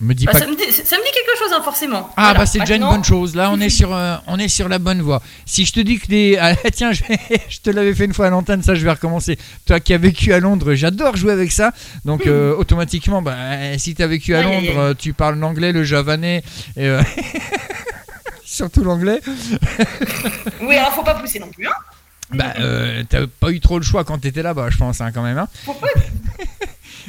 Me dis Bah, pas. ça, me dit, ça me dit quelque chose, hein, forcément. Ah Voilà. bah c'est déjà une bonne chose. Là on est sur euh, on est sur la bonne voie. Si je te dis que les ah, tiens je, je te l'avais fait une fois à l'antenne ça je vais recommencer. Toi qui as vécu à Londres j'adore jouer avec ça. Donc euh, automatiquement bah, si tu as vécu à Londres euh, tu parles l'anglais, le javanais et euh, surtout l'anglais. Oui, alors faut pas pousser non plus, hein. Bah t'as pas eu trop le choix quand t'étais là-bas je pense hein, quand même. hein. Pourquoi?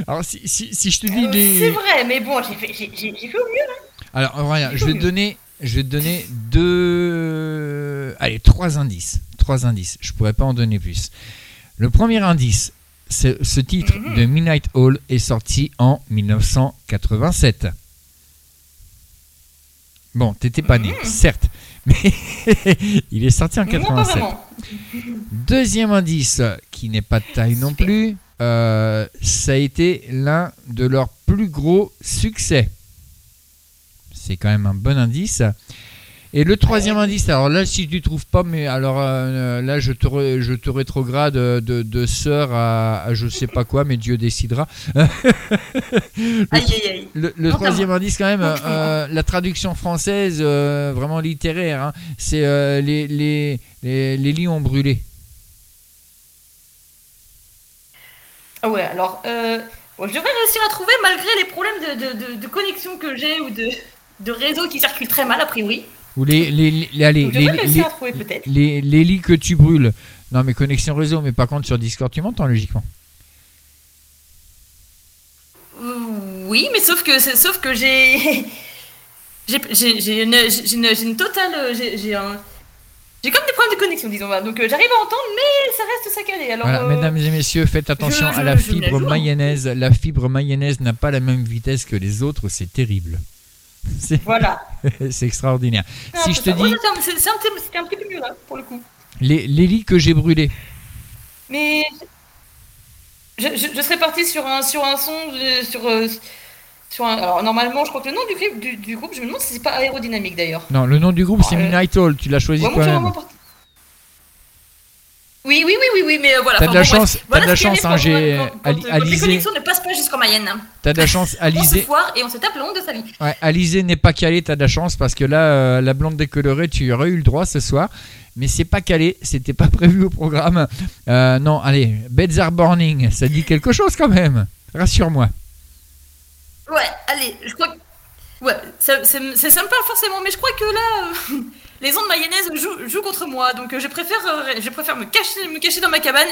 Alors si, si, si je te dis Euh, les... C'est vrai, mais bon, j'ai fait, j'ai, j'ai- j'ai fait au mieux, là. Alors, regarde, je vais te donner, je vais te donner deux, allez, trois indices, trois indices. Je pourrais pas en donner plus. Le premier indice, c'est ce titre de Midnight Hall est sorti en 1987. Bon, t'étais pas né, certes, mais il est sorti en Non, pas 87. vraiment. Deuxième indice, qui n'est pas de taille non plus, euh, ça a été l'un de leurs plus gros succès. C'est quand même un bon indice. Et le troisième indice, alors là, si tu ne trouves pas, mais alors euh, là, je te, re- je te rétrograde de, de sœur à, à je sais pas quoi, mais Dieu décidera. le, Aïe, aïe, aïe. le- troisième indice, quand même, euh, la traduction française, euh, vraiment littéraire, hein, c'est les, les, les, les lits ont Ah ouais, alors, euh, bon, je devrais réussir à trouver malgré les problèmes de, de, de, de connexion que j'ai ou de, de réseau qui circulent très mal, a priori. Ou les, les, les, allez, Donc, je les, devrais réussir les- à trouver les- les lits que tu brûles. Non, mais connexion réseau, mais par contre sur Discord, tu m'entends logiquement. Euh, Oui, mais sauf que, sauf que j'ai. J'ai une, totale. euh, J'ai j'ai un. J'ai comme des problèmes de connexion, disons. Donc euh, j'arrive à entendre, mais ça reste saccadé. Alors, Voilà, euh, mesdames et messieurs, faites attention je- à la je- fibre hein. mayonnaise. La fibre mayonnaise n'a pas la même vitesse que les autres, c'est terrible. Voilà. c'est extraordinaire. Si je te ça. Dis c'est un- c'est un, petit- c'était un petit peu mieux là, pour le coup. les, les lits que j'ai brûlés, Mais je, serais parti sur un, sur un son, de- sur, euh, sur un. Alors normalement, je crois que le nom du, clip, du, du groupe, je me demande si c'est pas aérodynamique d'ailleurs. non, le nom du groupe c'est Euh, Midnight Hall, tu l'as choisi Ouais, même. Oui, oui, oui, oui, oui, mais euh, voilà. T'as de enfin, la bon, chance- t'as de la chance, hein, j'ai- quand les Alizé- connexions ne passent pas jusqu'en Mayenne. T'as de la chance, On se Alizé. foire et on se tape le honte de sa vie. Ouais, Alizé n'est pas calé, t'as de la chance parce que là, euh, la blonde décolorée, tu aurais eu le droit ce soir. Mais c'est pas calé, c'était pas prévu au programme. Euh, non, allez, Beds are Burning, ça dit quelque chose quand même. Rassure-moi. Ouais, allez, je crois que. Ouais, me parle forcément, mais je crois que là, euh, les ondes mayonnaise jouent, contre moi, donc euh, je préfère, euh, me, cacher, dans ma cabane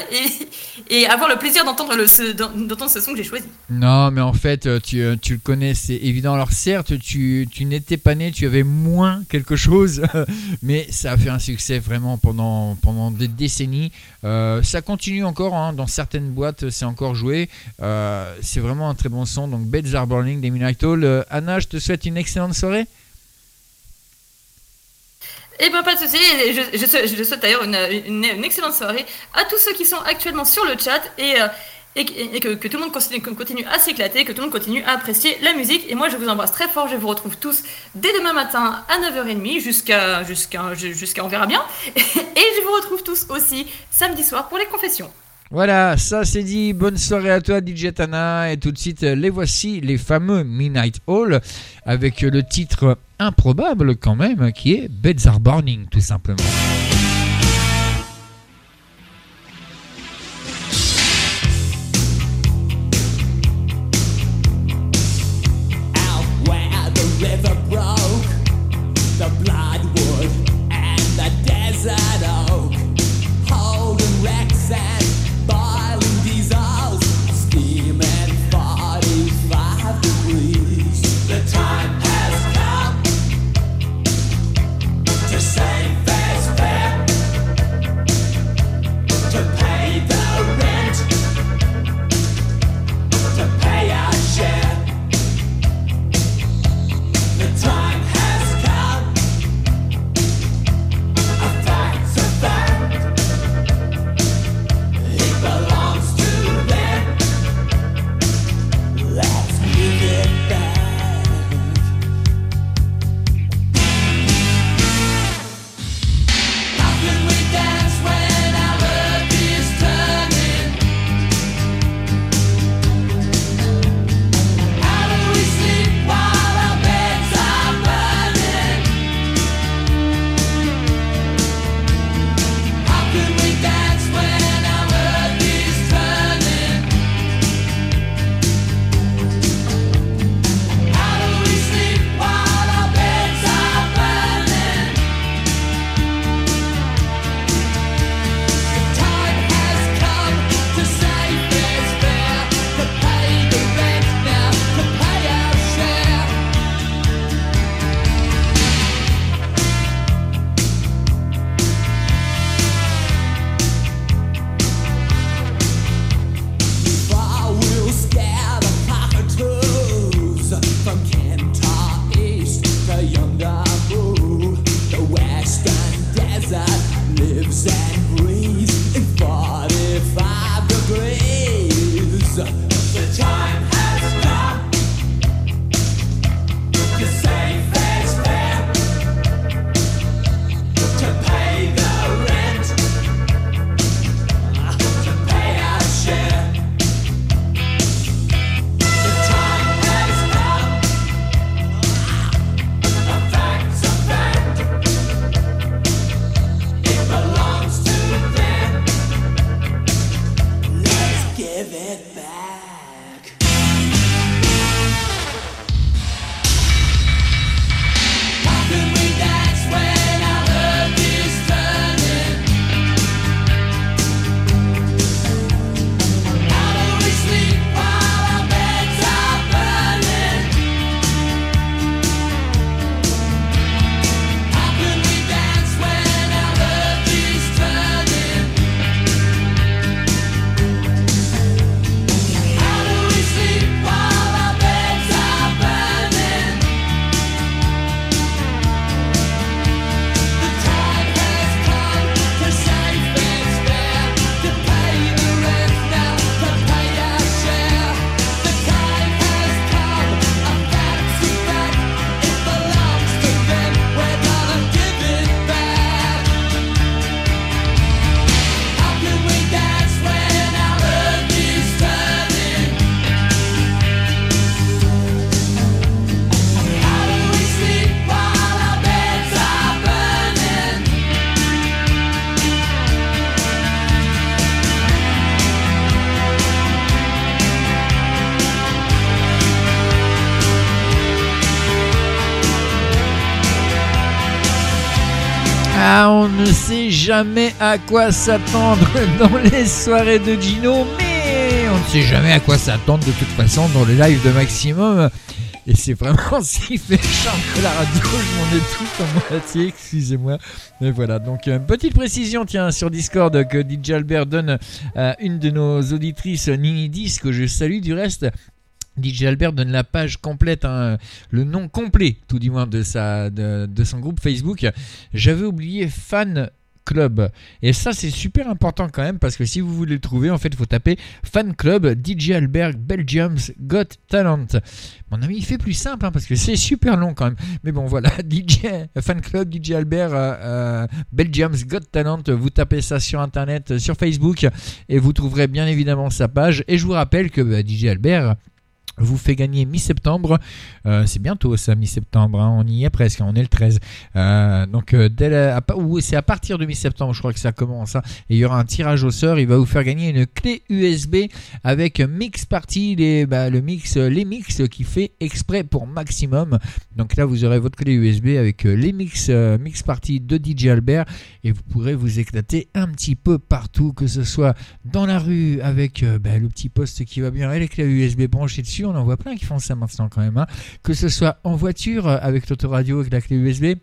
et, avoir le plaisir d'entendre ce, son que j'ai choisi. Non, mais en fait, euh, tu, le connais, c'est évident. Alors certes, tu, n'étais pas né, tu avais moins quelque chose, mais ça a fait un succès vraiment pendant, des décennies. Ça continue encore, hein, dans certaines boîtes, c'est encore joué. C'est vraiment un très bon son. Donc Beds Are Burning des Hall. Anna, je te souhaite une excellente soirée. Eh ben pas de souci, et je, souhaite- d'ailleurs une, excellente soirée à tous ceux qui sont actuellement sur le chat et, euh, et, que- et tout le monde continue, continue à s'éclater, que tout le monde continue à apprécier la musique. Et moi je vous embrasse très fort, je vous retrouve tous dès demain matin à 9h30 jusqu'à jusqu'à jusqu'à on verra bien. Et je vous retrouve tous aussi samedi soir pour les confessions. Voilà, ça c'est dit. Bonne soirée à toi, DJ Tana. Et tout de suite, euh, les voici, les fameux Midnight Hall, avec le titre improbable quand même, qui est Beds Are Burning, tout simplement. Jamais à quoi s'attendre dans les soirées de Gino, mais on ne sait jamais à quoi s'attendre de toute façon dans les lives de Maximum. Et c'est vraiment ce qui fait chanter la radio, je m'en ai tout en moitié, excusez-moi. Mais voilà, donc une petite précision, tiens, sur Discord que DJ Albert donne à une de nos auditrices, Nini 10, que je salue du reste. DJ Albert donne la page complète, hein, le nom complet, tout du moins, de, de, de son groupe Facebook. J'avais oublié Fan Club. Et ça, c'est super important quand même, parce que si vous voulez le trouver, en fait, il faut taper Fan Club DJ Albert Belgium's Got Talent. Mon ami, il fait plus simple, hein, parce que c'est super long quand même. Mais bon, voilà, DJ, Fan Club DJ Albert euh, euh, Belgium's Got Talent. Vous tapez ça sur Internet, sur Facebook, et vous trouverez bien évidemment sa page. Et je vous rappelle que bah, DJ Albert vous fait gagner mi-septembre. Euh, c'est bientôt ça, mi-septembre. hein, on y est presque. On est le 13. Euh, donc, euh, c'est à partir de mi-septembre, je crois que ça commence. hein, et il y aura un tirage au sort. Il va vous faire gagner une clé USB avec Mix Party, les, bah, le mix, les mix qui fait exprès pour maximum. Donc là, vous aurez votre clé USB avec les mix, mix Party de DJ Albert et vous pourrez vous éclater un petit peu partout, que ce soit dans la rue avec bah, le petit poste qui va bien et les clés USB branchées dessus. On en voit plein qui font ça maintenant quand même. hein. Que ce soit en voiture euh, avec l'autoradio avec la clé USB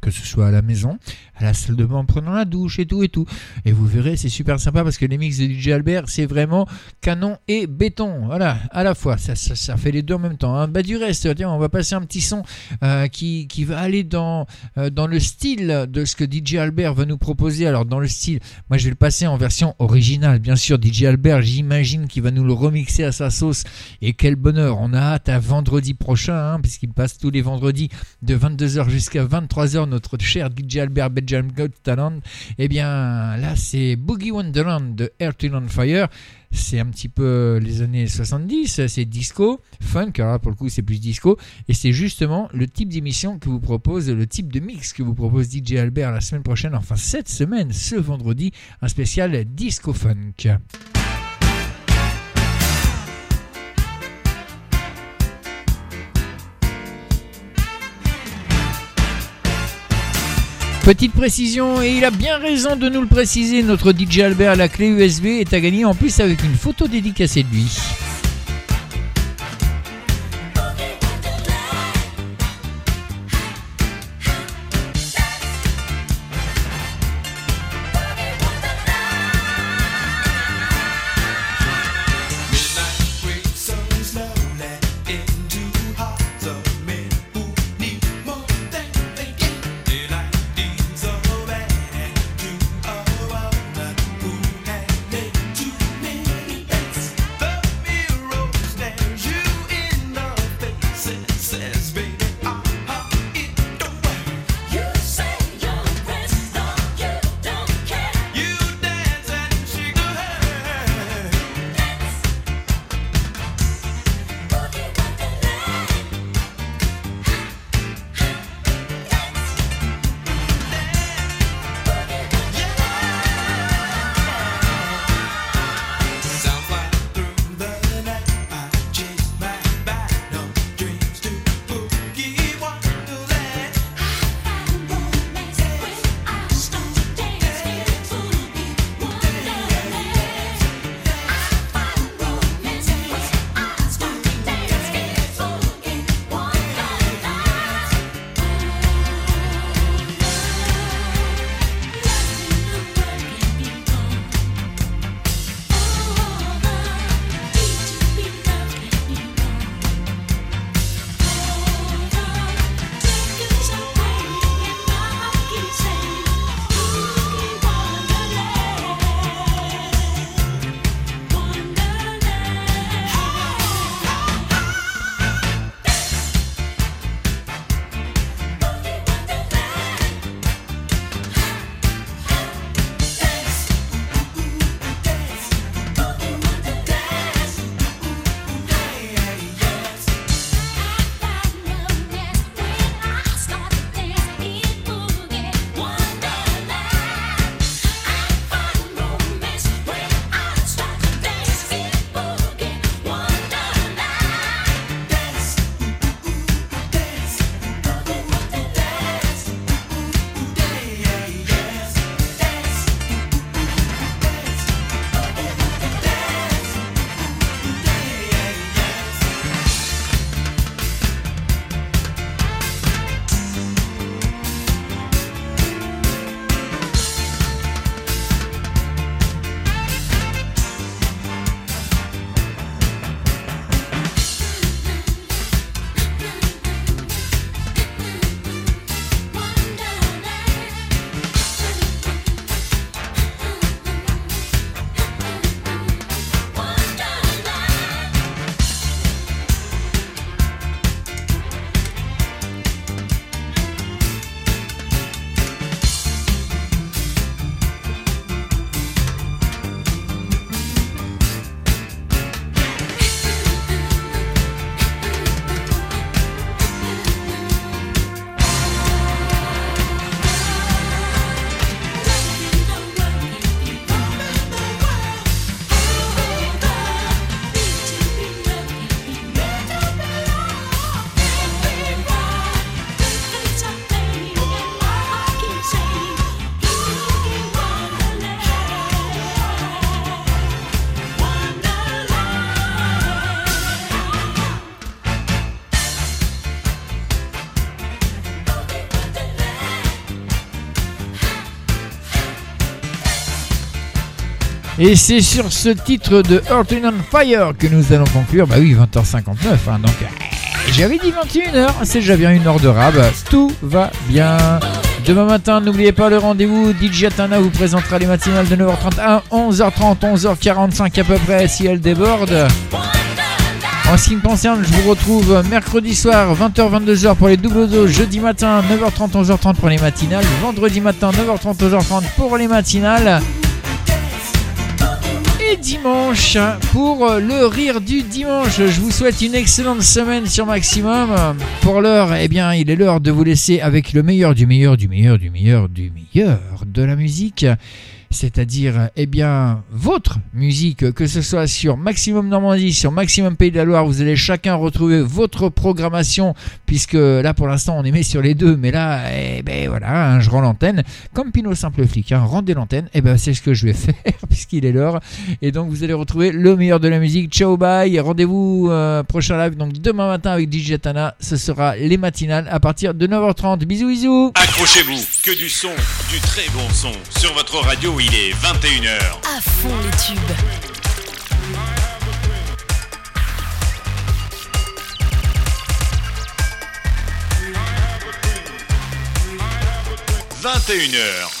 que ce soit à la maison, à la salle de bain en prenant la douche et tout et tout. Et vous verrez, c'est super sympa parce que les mix de DJ Albert, c'est vraiment canon et béton. Voilà, à la fois, ça, ça, fait les deux en même temps. hein. Bah, du reste, tiens, on va passer un petit son euh, qui, qui va aller dans, euh, dans le style de ce que DJ Albert va nous proposer. Alors, dans le style, moi je vais le passer en version originale. Bien sûr, DJ Albert, j'imagine qu'il va nous le remixer à sa sauce. Et quel bonheur, on a hâte à vendredi prochain, hein, puisqu'il passe tous les vendredis de 22h jusqu'à 23h, notre cher DJ Albert Benjamin Talent. Eh bien, là, c'est Boogie Wonderland de Earth on Fire. C'est un petit peu les années 70, c'est disco, funk, alors là, pour le coup c'est plus disco, et c'est justement le type d'émission que vous propose, le type de mix que vous propose DJ Albert la semaine prochaine, enfin cette semaine, ce vendredi, un spécial disco funk. Petite précision, et il a bien raison de nous le préciser, notre DJ Albert, la clé USB est à gagner en plus avec une photo dédicacée de lui. Et c'est sur ce titre de Earth on Fire que nous allons conclure. Bah oui, 20h59. hein, donc, euh, j'avais dit 21h. C'est déjà bien une heure de rab. Tout va bien. Demain matin, n'oubliez pas le rendez-vous. DJ Atana vous présentera les matinales de 9h30 à 11h30, 11h45 à peu près si elle déborde. En ce qui me concerne, je vous retrouve mercredi soir 20h-22h pour les doubles dos, jeudi matin 9h30 11h30 pour les matinales, vendredi matin 9h30 11h30 pour les matinales. Dimanche pour le rire du dimanche. Je vous souhaite une excellente semaine sur Maximum. Pour l'heure, eh bien, il est l'heure de vous laisser avec le meilleur du meilleur du meilleur du meilleur du meilleur de la musique c'est-à-dire eh bien votre musique, que ce soit sur Maximum Normandie, sur Maximum Pays de la Loire, vous allez chacun retrouver votre programmation, puisque là pour l'instant on émet sur les deux, mais là eh ben voilà, hein, je rends l'antenne, comme Pinot Simple Flic, hein, rendez l'antenne, et ben c'est ce que je vais faire puisqu'il est l'heure, et donc vous allez retrouver le meilleur de la musique. Ciao bye, rendez-vous euh, prochain live donc demain matin avec DJ Tana, ce sera les matinales à partir de 9h30. Bisous bisous. Accrochez-vous, que du son, du très bon son. Sur votre radio, il est 21h. À fond les tubes. – 21h.